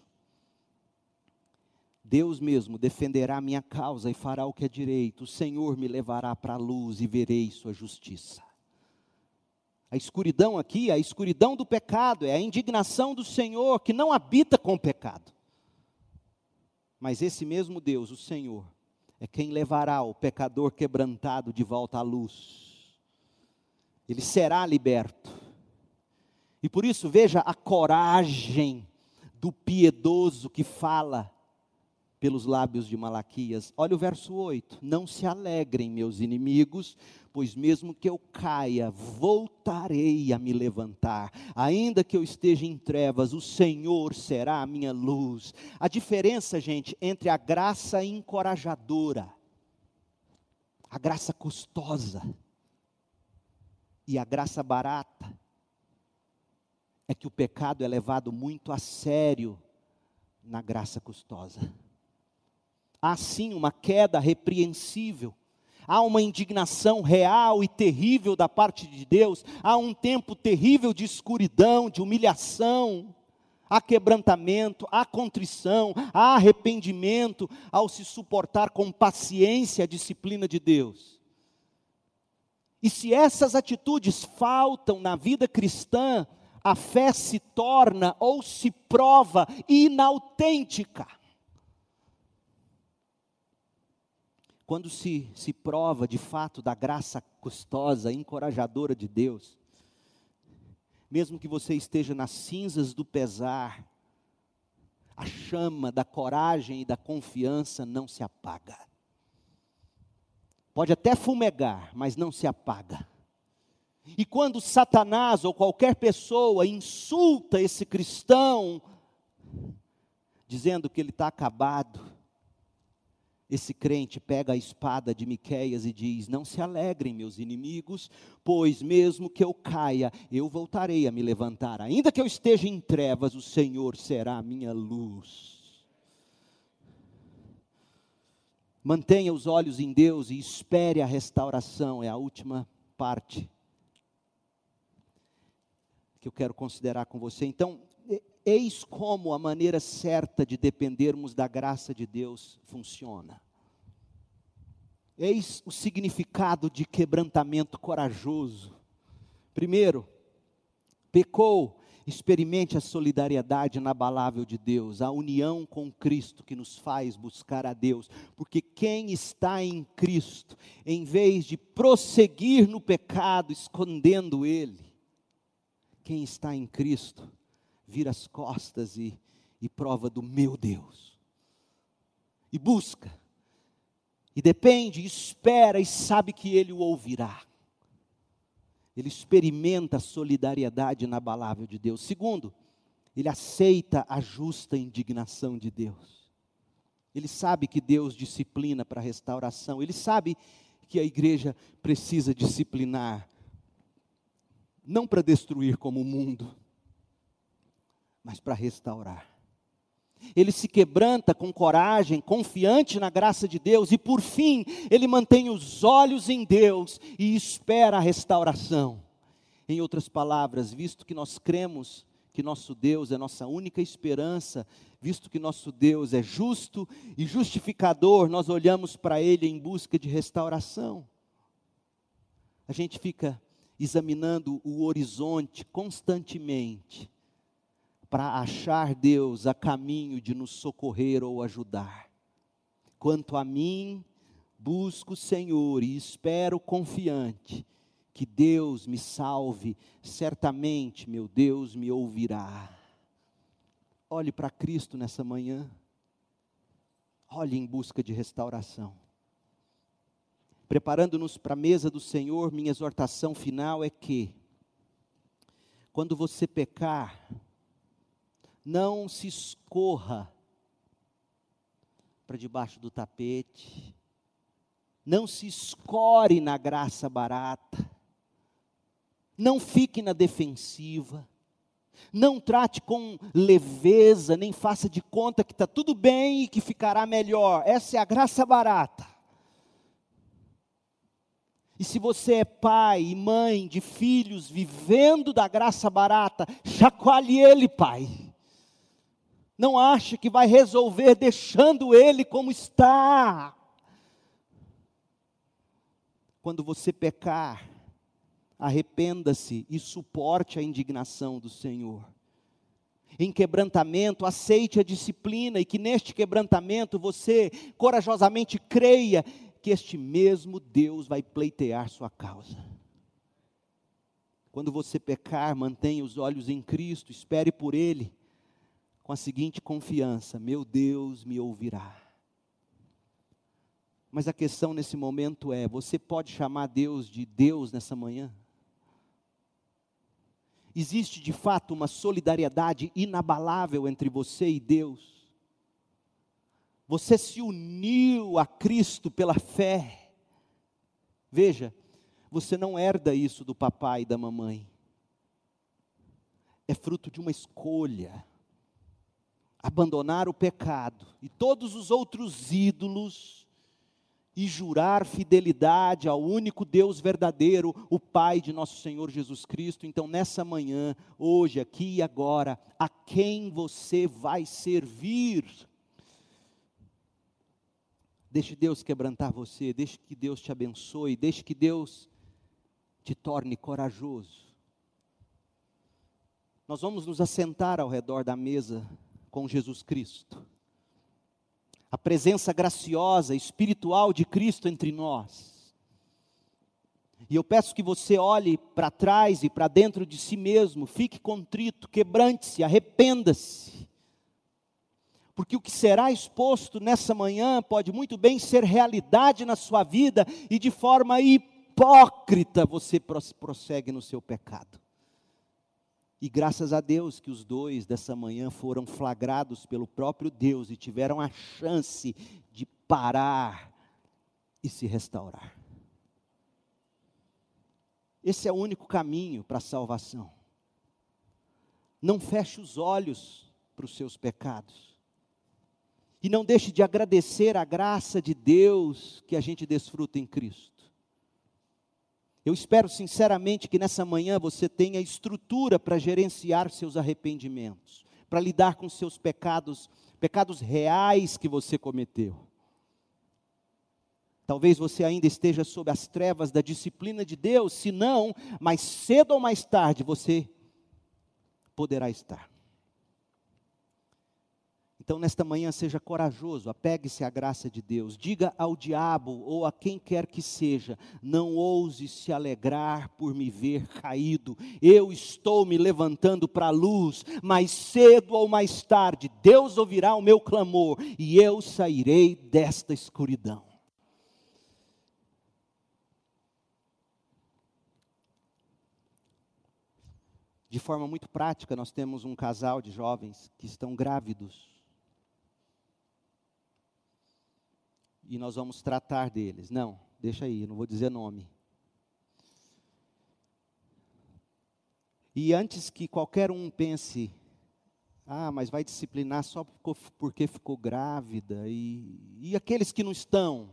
Deus mesmo defenderá a minha causa e fará o que é direito. O Senhor me levará para a luz e verei sua justiça. A escuridão aqui, a escuridão do pecado, é a indignação do Senhor que não habita com o pecado. Mas esse mesmo Deus, o Senhor, é quem levará o pecador quebrantado de volta à luz. Ele será liberto. E por isso, veja a coragem do piedoso que fala pelos lábios de Malaquias. Olha o verso 8: Não se alegrem, meus inimigos, pois mesmo que eu caia, voltarei a me levantar. Ainda que eu esteja em trevas, o Senhor será a minha luz. A diferença, gente, entre a graça encorajadora, a graça custosa e a graça barata, é que o pecado é levado muito a sério na graça custosa há sim uma queda repreensível, há uma indignação real e terrível da parte de Deus, há um tempo terrível de escuridão, de humilhação, há quebrantamento, há contrição, há arrependimento ao se suportar com paciência a disciplina de Deus. E se essas atitudes faltam na vida cristã, a fé se torna ou se prova inautêntica. Quando se, se prova de fato da graça custosa, encorajadora de Deus, mesmo que você esteja nas cinzas do pesar, a chama da coragem e da confiança não se apaga. Pode até fumegar, mas não se apaga. E quando Satanás ou qualquer pessoa insulta esse cristão, dizendo que ele está acabado, esse crente pega a espada de Miqueias e diz: Não se alegrem, meus inimigos, pois mesmo que eu caia, eu voltarei a me levantar. Ainda que eu esteja em trevas, o Senhor será a minha luz. Mantenha os olhos em Deus e espere a restauração, é a última parte que eu quero considerar com você. Então, Eis como a maneira certa de dependermos da graça de Deus funciona. Eis o significado de quebrantamento corajoso. Primeiro, pecou, experimente a solidariedade inabalável de Deus, a união com Cristo que nos faz buscar a Deus, porque quem está em Cristo, em vez de prosseguir no pecado escondendo Ele, quem está em Cristo, vira as costas e, e prova do meu Deus. E busca, e depende, espera e sabe que Ele o ouvirá. Ele experimenta a solidariedade inabalável de Deus. Segundo, ele aceita a justa indignação de Deus. Ele sabe que Deus disciplina para restauração. Ele sabe que a igreja precisa disciplinar, não para destruir como o mundo, mas para restaurar. Ele se quebranta com coragem, confiante na graça de Deus, e por fim, ele mantém os olhos em Deus e espera a restauração. Em outras palavras, visto que nós cremos que nosso Deus é nossa única esperança, visto que nosso Deus é justo e justificador, nós olhamos para Ele em busca de restauração. A gente fica examinando o horizonte constantemente para achar Deus a caminho de nos socorrer ou ajudar. Quanto a mim, busco o Senhor e espero confiante que Deus me salve, certamente meu Deus me ouvirá. Olhe para Cristo nessa manhã, olhe em busca de restauração. Preparando-nos para a mesa do Senhor, minha exortação final é que, quando você pecar, não se escorra para debaixo do tapete, não se escore na graça barata, não fique na defensiva, não trate com leveza, nem faça de conta que está tudo bem e que ficará melhor. Essa é a graça barata. E se você é pai e mãe de filhos vivendo da graça barata, chacoalhe ele, pai. Não ache que vai resolver deixando ele como está. Quando você pecar, arrependa-se e suporte a indignação do Senhor. Em quebrantamento, aceite a disciplina e que neste quebrantamento você corajosamente creia que este mesmo Deus vai pleitear sua causa. Quando você pecar, mantenha os olhos em Cristo, espere por Ele com a seguinte confiança: meu Deus me ouvirá. Mas a questão nesse momento é: você pode chamar Deus de Deus nessa manhã? Existe de fato uma solidariedade inabalável entre você e Deus. Você se uniu a Cristo pela fé. Veja, você não herda isso do papai e da mamãe. É fruto de uma escolha abandonar o pecado e todos os outros ídolos e jurar fidelidade ao único Deus verdadeiro, o Pai de nosso Senhor Jesus Cristo. Então, nessa manhã, hoje, aqui e agora, a quem você vai servir? Deixe Deus quebrantar você, deixe que Deus te abençoe, deixe que Deus te torne corajoso. Nós vamos nos assentar ao redor da mesa com Jesus Cristo. A presença graciosa, espiritual de Cristo entre nós. E eu peço que você olhe para trás e para dentro de si mesmo, fique contrito, quebrante-se, arrependa-se. Porque o que será exposto nessa manhã pode muito bem ser realidade na sua vida e de forma hipócrita você prossegue no seu pecado. E graças a Deus que os dois dessa manhã foram flagrados pelo próprio Deus e tiveram a chance de parar e se restaurar. Esse é o único caminho para a salvação. Não feche os olhos para os seus pecados. E não deixe de agradecer a graça de Deus que a gente desfruta em Cristo. Eu espero sinceramente que nessa manhã você tenha estrutura para gerenciar seus arrependimentos, para lidar com seus pecados, pecados reais que você cometeu. Talvez você ainda esteja sob as trevas da disciplina de Deus, se não, mais cedo ou mais tarde você poderá estar. Então, nesta manhã, seja corajoso, apegue-se à graça de Deus. Diga ao diabo ou a quem quer que seja: não ouse se alegrar por me ver caído. Eu estou me levantando para a luz, mais cedo ou mais tarde, Deus ouvirá o meu clamor e eu sairei desta escuridão. De forma muito prática, nós temos um casal de jovens que estão grávidos. E nós vamos tratar deles. Não, deixa aí, não vou dizer nome. E antes que qualquer um pense, ah, mas vai disciplinar só porque ficou grávida, e, e aqueles que não estão?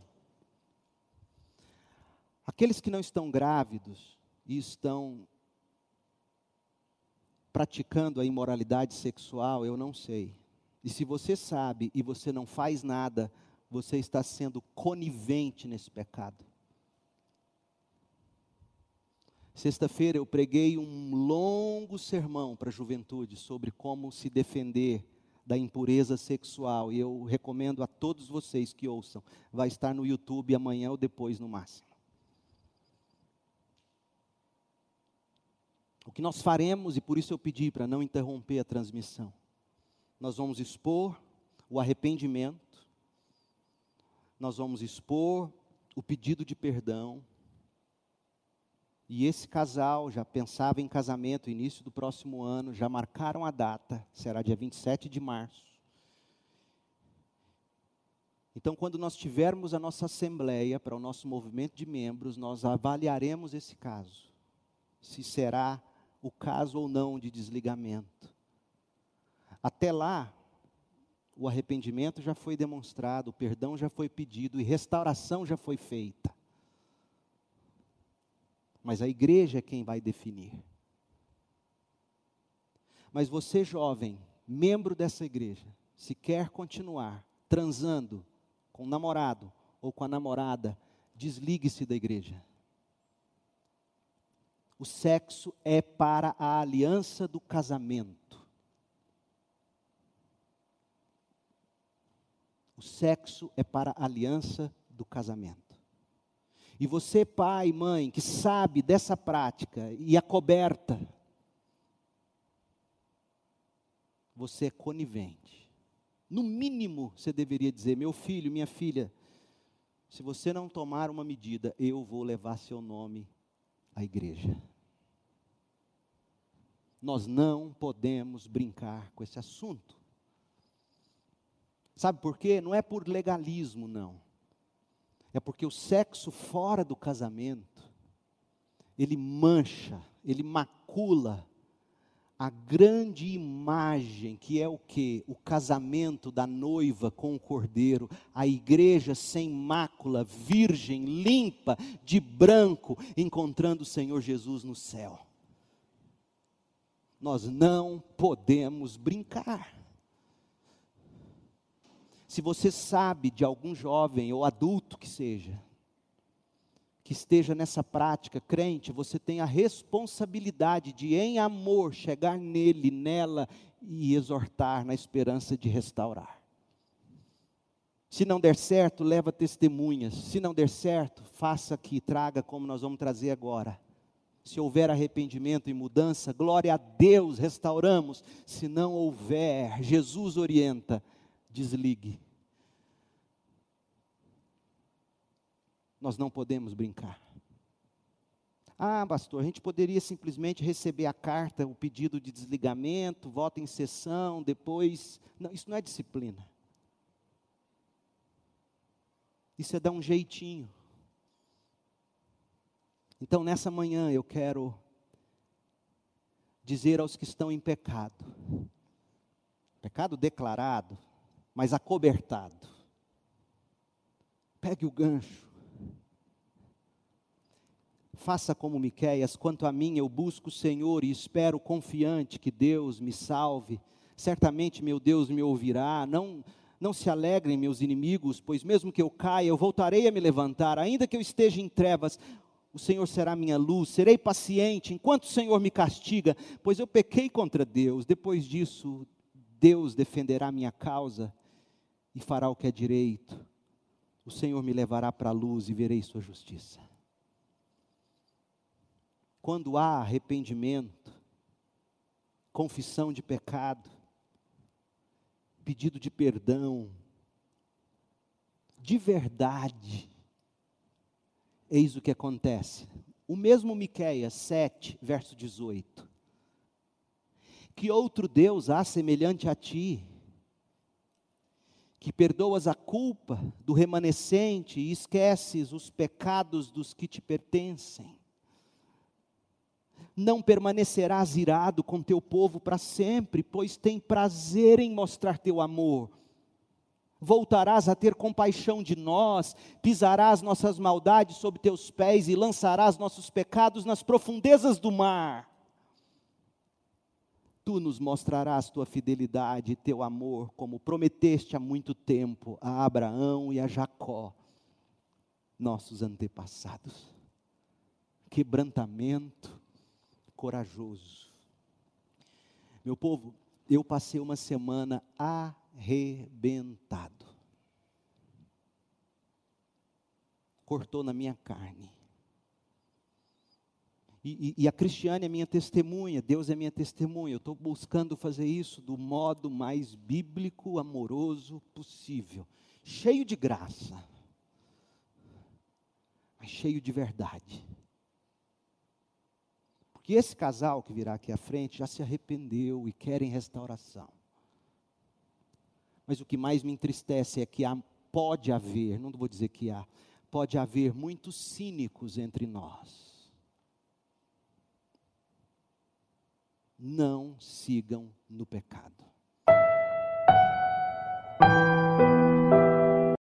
Aqueles que não estão grávidos e estão praticando a imoralidade sexual, eu não sei. E se você sabe e você não faz nada, você está sendo conivente nesse pecado. Sexta-feira eu preguei um longo sermão para a juventude sobre como se defender da impureza sexual e eu recomendo a todos vocês que ouçam. Vai estar no YouTube amanhã ou depois no máximo. O que nós faremos, e por isso eu pedi para não interromper a transmissão, nós vamos expor o arrependimento, nós vamos expor o pedido de perdão. E esse casal já pensava em casamento início do próximo ano, já marcaram a data, será dia 27 de março. Então, quando nós tivermos a nossa assembleia para o nosso movimento de membros, nós avaliaremos esse caso, se será o caso ou não de desligamento. Até lá, o arrependimento já foi demonstrado, o perdão já foi pedido e restauração já foi feita. Mas a igreja é quem vai definir. Mas você, jovem, membro dessa igreja, se quer continuar transando com o namorado ou com a namorada, desligue-se da igreja. O sexo é para a aliança do casamento. O sexo é para a aliança do casamento. E você, pai mãe, que sabe dessa prática e a coberta, você é conivente. No mínimo, você deveria dizer: meu filho, minha filha, se você não tomar uma medida, eu vou levar seu nome à igreja. Nós não podemos brincar com esse assunto. Sabe por quê? Não é por legalismo, não. É porque o sexo fora do casamento, ele mancha, ele macula a grande imagem que é o que? O casamento da noiva com o cordeiro, a igreja sem mácula, virgem, limpa, de branco, encontrando o Senhor Jesus no céu. Nós não podemos brincar. Se você sabe de algum jovem ou adulto que seja, que esteja nessa prática, crente, você tem a responsabilidade de, em amor, chegar nele, nela e exortar na esperança de restaurar. Se não der certo, leva testemunhas. Se não der certo, faça aqui, traga como nós vamos trazer agora. Se houver arrependimento e mudança, glória a Deus, restauramos. Se não houver, Jesus orienta desligue. Nós não podemos brincar. Ah, pastor, a gente poderia simplesmente receber a carta, o pedido de desligamento, voto em sessão, depois. Não, isso não é disciplina. Isso é dar um jeitinho. Então, nessa manhã, eu quero dizer aos que estão em pecado, pecado declarado, mas acobertado, pegue o gancho, faça como Miqueias, quanto a mim eu busco o Senhor e espero confiante que Deus me salve, certamente meu Deus me ouvirá, não não se alegrem meus inimigos, pois mesmo que eu caia, eu voltarei a me levantar, ainda que eu esteja em trevas, o Senhor será minha luz, serei paciente enquanto o Senhor me castiga, pois eu pequei contra Deus. Depois disso, Deus defenderá minha causa e fará o que é direito. O Senhor me levará para a luz e verei sua justiça. Quando há arrependimento, confissão de pecado, pedido de perdão, de verdade, eis o que acontece. O mesmo Miqueias 7, verso 18. Que outro Deus há semelhante a ti, que perdoas a culpa do remanescente e esqueces os pecados dos que te pertencem? não permanecerás irado com teu povo para sempre, pois tem prazer em mostrar teu amor. Voltarás a ter compaixão de nós, pisarás nossas maldades sob teus pés e lançarás nossos pecados nas profundezas do mar. Tu nos mostrarás tua fidelidade e teu amor, como prometeste há muito tempo a Abraão e a Jacó, nossos antepassados. Quebrantamento, corajoso. Meu povo, eu passei uma semana arrebentado. Cortou na minha carne. E, e, e, a Cristiane é minha testemunha, Deus é minha testemunha. Eu estou buscando fazer isso do modo mais bíblico, amoroso possível. Cheio de graça, mas cheio de verdade que esse casal que virá aqui à frente já se arrependeu e querem restauração. Mas o que mais me entristece é que há, pode haver, não vou dizer que há, pode haver muitos cínicos entre nós. Não sigam no pecado.